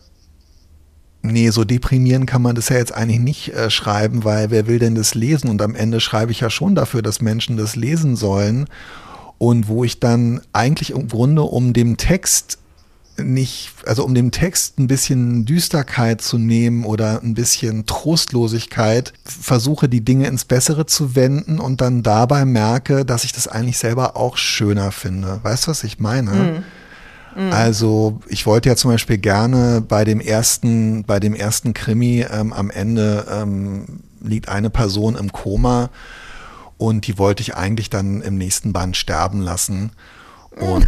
nee, so deprimieren kann man das ja jetzt eigentlich nicht äh, schreiben, weil wer will denn das lesen? Und am Ende schreibe ich ja schon dafür, dass Menschen das lesen sollen. Und wo ich dann eigentlich im Grunde um dem Text nicht, also um dem Text ein bisschen Düsterkeit zu nehmen oder ein bisschen Trostlosigkeit, versuche die Dinge ins Bessere zu wenden und dann dabei merke, dass ich das eigentlich selber auch schöner finde. Weißt du, was ich meine? Mhm. Also ich wollte ja zum Beispiel gerne bei dem ersten, bei dem ersten Krimi ähm, am Ende ähm, liegt eine Person im Koma und die wollte ich eigentlich dann im nächsten Band sterben lassen. Und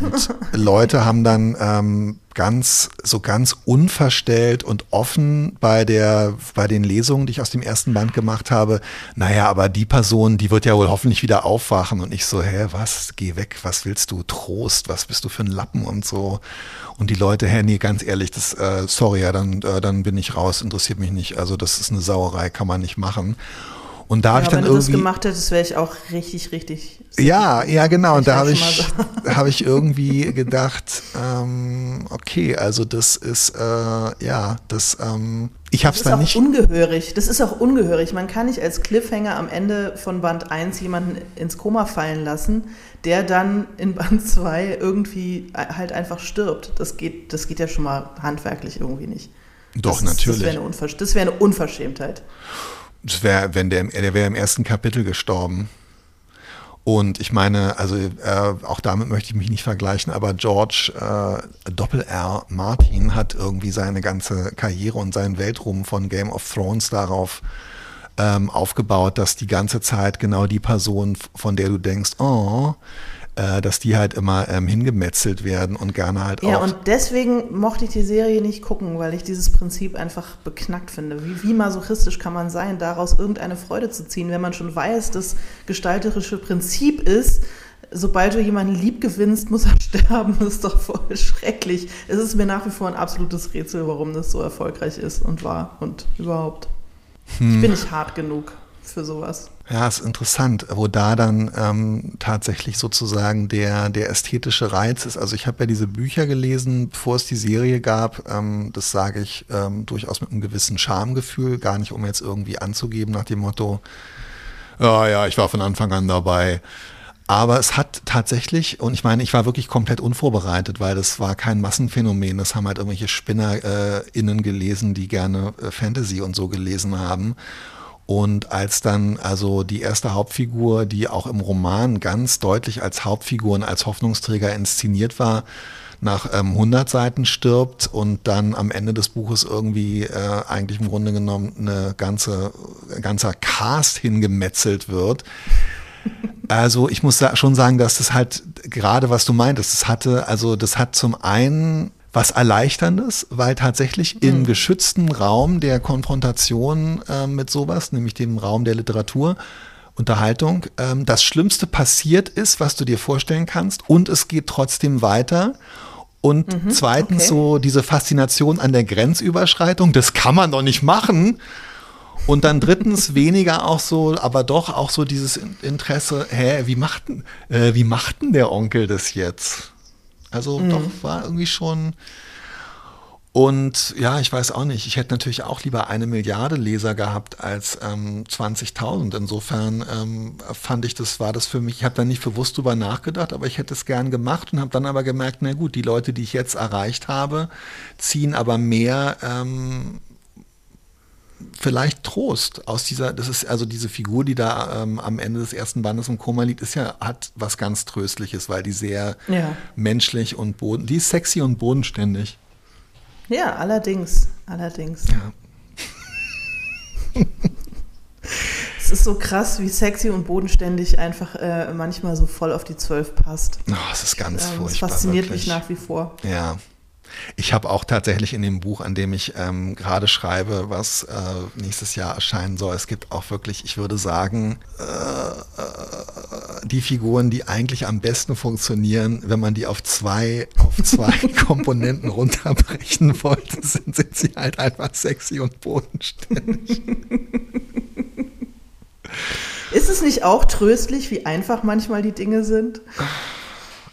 Leute haben dann ähm, ganz, so ganz unverstellt und offen bei der, bei den Lesungen, die ich aus dem ersten Band gemacht habe, naja, aber die Person, die wird ja wohl hoffentlich wieder aufwachen. Und ich so, hä, was? Geh weg, was willst du? Trost, was bist du für ein Lappen und so. Und die Leute, hä, nee, ganz ehrlich, das, äh, sorry, ja, dann, äh, dann bin ich raus, interessiert mich nicht. Also das ist eine Sauerei, kann man nicht machen. Und da ja, habe ich dann wenn irgendwie. Wenn du das gemacht hättest, wäre ich auch richtig, richtig. Ja, ja, genau. Und da habe ich, [laughs] habe ich irgendwie gedacht, ähm, okay, also das ist, äh, ja, das, ähm, ich habe es dann nicht. Das ist auch ungehörig. Das ist auch ungehörig. Man kann nicht als Cliffhanger am Ende von Band 1 jemanden ins Koma fallen lassen, der dann in Band [laughs] 2 irgendwie halt einfach stirbt. Das geht, das geht ja schon mal handwerklich irgendwie nicht. Doch, das natürlich. das wäre eine, wär eine Unverschämtheit. Das wäre, wenn der, der wäre im ersten Kapitel gestorben. Und ich meine, also äh, auch damit möchte ich mich nicht vergleichen, aber George äh, Doppel-R Martin hat irgendwie seine ganze Karriere und seinen Weltruhm von Game of Thrones darauf ähm, aufgebaut, dass die ganze Zeit genau die Person, von der du denkst, oh, äh, dass die halt immer ähm, hingemetzelt werden und gerne halt auch. Ja, und deswegen mochte ich die Serie nicht gucken, weil ich dieses Prinzip einfach beknackt finde. Wie, wie masochistisch kann man sein, daraus irgendeine Freude zu ziehen, wenn man schon weiß, das gestalterische Prinzip ist, sobald du jemanden lieb gewinnst, muss er [laughs] sterben. Das ist doch voll schrecklich. Es ist mir nach wie vor ein absolutes Rätsel, warum das so erfolgreich ist und war und überhaupt. Hm. Ich bin nicht hart genug für sowas. Ja, ist interessant, wo da dann ähm, tatsächlich sozusagen der, der ästhetische Reiz ist. Also ich habe ja diese Bücher gelesen, bevor es die Serie gab. Ähm, das sage ich ähm, durchaus mit einem gewissen Schamgefühl, gar nicht um jetzt irgendwie anzugeben nach dem Motto, ja, ja, ich war von Anfang an dabei. Aber es hat tatsächlich, und ich meine, ich war wirklich komplett unvorbereitet, weil das war kein Massenphänomen. Das haben halt irgendwelche SpinnerInnen äh, gelesen, die gerne äh, Fantasy und so gelesen haben. Und als dann also die erste Hauptfigur, die auch im Roman ganz deutlich als Hauptfigur und als Hoffnungsträger inszeniert war, nach ähm, 100 Seiten stirbt und dann am Ende des Buches irgendwie äh, eigentlich im Grunde genommen eine ganze, ein ganzer Cast hingemetzelt wird. Also ich muss schon sagen, dass das halt gerade was du meintest, das hatte, also das hat zum einen was Erleichterndes, weil tatsächlich mhm. im geschützten Raum der Konfrontation äh, mit sowas, nämlich dem Raum der Literatur, Unterhaltung, ähm, das Schlimmste passiert ist, was du dir vorstellen kannst und es geht trotzdem weiter. Und mhm, zweitens okay. so diese Faszination an der Grenzüberschreitung, das kann man doch nicht machen. Und dann drittens [laughs] weniger auch so, aber doch auch so dieses Interesse, hä, wie macht, äh, wie macht denn der Onkel das jetzt? Also mhm. doch war irgendwie schon. Und ja, ich weiß auch nicht. Ich hätte natürlich auch lieber eine Milliarde Leser gehabt als ähm, 20.000. Insofern ähm, fand ich, das war das für mich. Ich habe da nicht bewusst drüber nachgedacht, aber ich hätte es gern gemacht und habe dann aber gemerkt, na gut, die Leute, die ich jetzt erreicht habe, ziehen aber mehr ähm, vielleicht Trost aus dieser, das ist also diese Figur, die da ähm, am Ende des ersten Bandes im Koma liegt, ist ja, hat was ganz Tröstliches, weil die sehr ja. menschlich und boden, die ist sexy und bodenständig. Ja, allerdings, Allerdings. Ja. [laughs] Es ist so krass, wie sexy und bodenständig einfach äh, manchmal so voll auf die Zwölf passt. Oh, es ist ganz Ähm, furchtbar. Das fasziniert wirklich. mich nach wie vor. Ja. Ich habe auch tatsächlich in dem Buch, an dem ich ähm, gerade schreibe, was äh, nächstes Jahr erscheinen soll, es gibt auch wirklich, ich würde sagen, äh, äh, die Figuren, die eigentlich am besten funktionieren, wenn man die auf zwei, auf zwei [laughs] Komponenten runterbrechen wollte, sind, sind sie halt einfach sexy und bodenständig. Ist es nicht auch tröstlich, wie einfach manchmal die Dinge sind?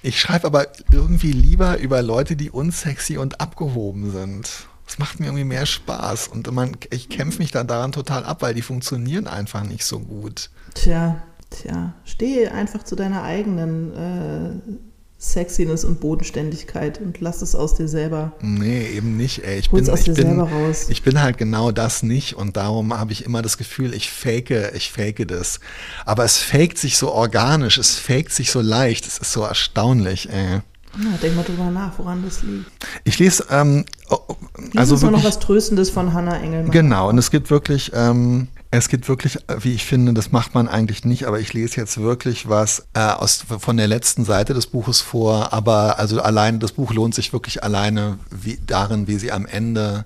Ich schreibe aber irgendwie lieber über Leute, die unsexy und abgehoben sind. Das macht mir irgendwie mehr Spaß und man, ich kämpfe mich dann daran total ab, weil die funktionieren einfach nicht so gut. Tja, tja, stehe einfach zu deiner eigenen äh, Sexiness und Bodenständigkeit und lass es aus dir selber. Nee, eben nicht, ey. Ich Hol's bin, aus ich, dir bin, selber raus. ich bin halt genau das nicht und darum habe ich immer das Gefühl, ich fake, ich fake das. Aber es faked sich so organisch, es faked sich so leicht, es ist so erstaunlich, ey. Ja, denk mal drüber nach, woran das liegt. Ich lese, ähm, oh, oh, Lies also uns noch wirklich, was Tröstendes von Hannah Engelmann. Genau, und es gibt wirklich, ähm, es gibt wirklich, wie ich finde, das macht man eigentlich nicht, aber ich lese jetzt wirklich was äh, aus, von der letzten Seite des Buches vor, aber also allein, das Buch lohnt sich wirklich alleine wie, darin, wie sie am Ende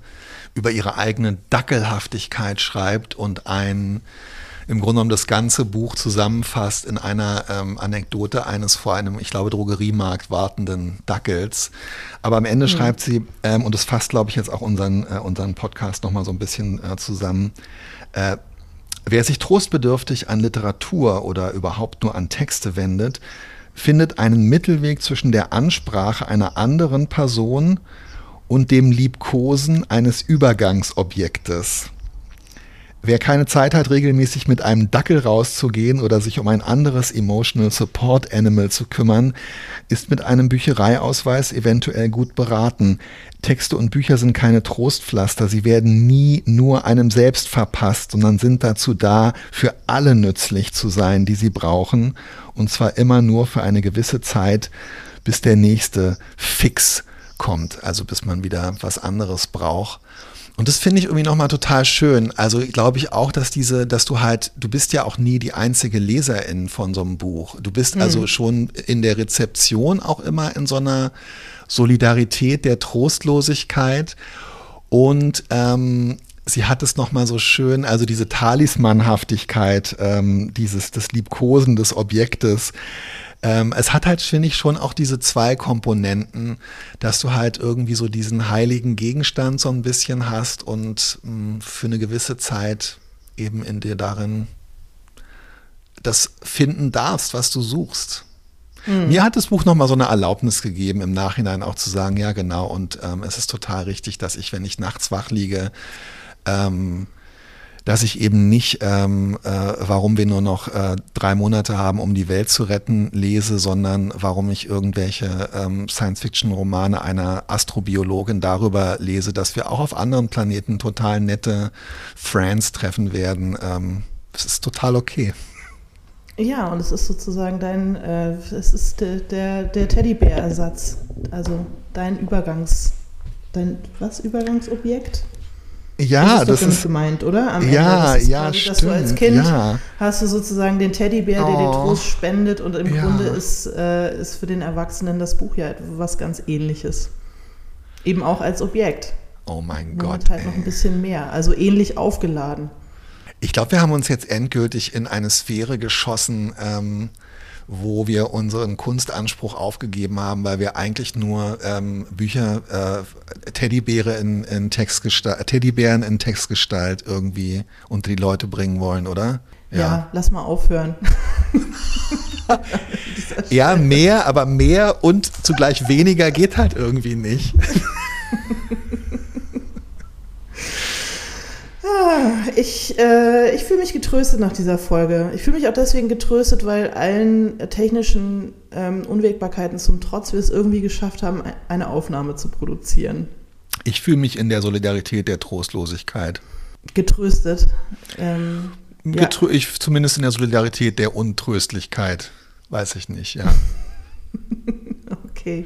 über ihre eigene Dackelhaftigkeit schreibt und ein im Grunde genommen das ganze Buch zusammenfasst in einer ähm, Anekdote eines vor einem, ich glaube, Drogeriemarkt wartenden Dackels. Aber am Ende schreibt sie, ähm, und das fasst, glaube ich, jetzt auch unseren, äh, unseren Podcast nochmal so ein bisschen äh, zusammen, äh, wer sich trostbedürftig an Literatur oder überhaupt nur an Texte wendet, findet einen Mittelweg zwischen der Ansprache einer anderen Person und dem Liebkosen eines Übergangsobjektes. Wer keine Zeit hat, regelmäßig mit einem Dackel rauszugehen oder sich um ein anderes Emotional Support Animal zu kümmern, ist mit einem Büchereiausweis eventuell gut beraten. Texte und Bücher sind keine Trostpflaster, sie werden nie nur einem selbst verpasst, sondern sind dazu da, für alle nützlich zu sein, die sie brauchen, und zwar immer nur für eine gewisse Zeit, bis der nächste Fix kommt, also bis man wieder was anderes braucht. Und das finde ich irgendwie nochmal total schön. Also glaube ich auch, dass diese, dass du halt, du bist ja auch nie die einzige Leserin von so einem Buch. Du bist also schon in der Rezeption auch immer in so einer Solidarität der Trostlosigkeit. Und ähm, sie hat es nochmal so schön, also diese Talismanhaftigkeit, ähm, dieses, des Liebkosen des Objektes. Ähm, es hat halt, finde ich, schon auch diese zwei Komponenten, dass du halt irgendwie so diesen heiligen Gegenstand so ein bisschen hast und mh, für eine gewisse Zeit eben in dir darin das finden darfst, was du suchst. Mir hat das Buch nochmal so eine Erlaubnis gegeben, im Nachhinein auch zu sagen, ja genau, und ähm, es ist total richtig, dass ich, wenn ich nachts wach liege, ähm, dass ich eben nicht, ähm, äh, warum wir nur noch äh, drei Monate haben, um die Welt zu retten, lese, sondern warum ich irgendwelche ähm, Science-Fiction-Romane einer Astrobiologin darüber lese, dass wir auch auf anderen Planeten total nette Friends treffen werden. Ähm, das ist total okay. Ja, und es ist sozusagen dein, äh, es ist der, der, der Teddybär-Ersatz. Also dein Übergangs, dein, was, Übergangsobjekt? Ja, das ist das damit ist, gemeint, oder? Am Ja, das ist ja, quasi, dass du als stimmt, Kind ja. hast du sozusagen den Teddybär, der dir Oh. Trost spendet und im Ja. Grunde ist, äh, ist für den Erwachsenen das Buch ja was ganz ähnliches. Eben auch als Objekt. oh mein Nur Gott. mit halt ey. noch ein bisschen mehr. Also ähnlich aufgeladen. Ich glaube, wir haben uns jetzt endgültig in eine Sphäre geschossen, ähm, wo wir unseren Kunstanspruch aufgegeben haben, weil wir eigentlich nur ähm, Bücher, äh, Teddybäre in, in Textgestalt, Teddybären in Textgestalt irgendwie unter die Leute bringen wollen, oder? Ja, lass mal aufhören. [laughs] Ja, mehr, aber mehr und zugleich weniger geht halt irgendwie nicht. [laughs] Ich, äh, ich fühle mich getröstet nach dieser Folge. Ich fühle mich auch deswegen getröstet, weil allen technischen ähm, Unwägbarkeiten zum Trotz wir es irgendwie geschafft haben, e- eine Aufnahme zu produzieren. Ich fühle mich in der Solidarität der Trostlosigkeit. Getröstet. Ähm, ja. Getrö ich zumindest in der Solidarität der Untröstlichkeit. Weiß ich nicht, ja. [laughs] Okay.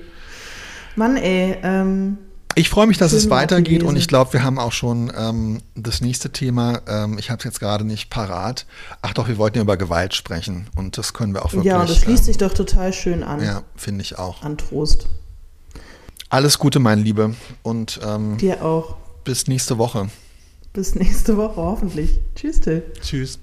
Mann, ey, ähm, Ich freue mich, dass Schön es weitergeht und ich glaube, wir haben auch schon ähm, das nächste Thema. Ähm, ich habe es jetzt gerade nicht parat. Ach doch, wir wollten ja über Gewalt sprechen und das können wir auch wirklich. Ja, das schließt ähm, sich doch total schön an. Ja, finde ich auch. An Trost. Alles Gute, mein Liebe und ähm, Dir auch. bis nächste Woche. Bis nächste Woche hoffentlich. Tschüss, Till. Tschüss.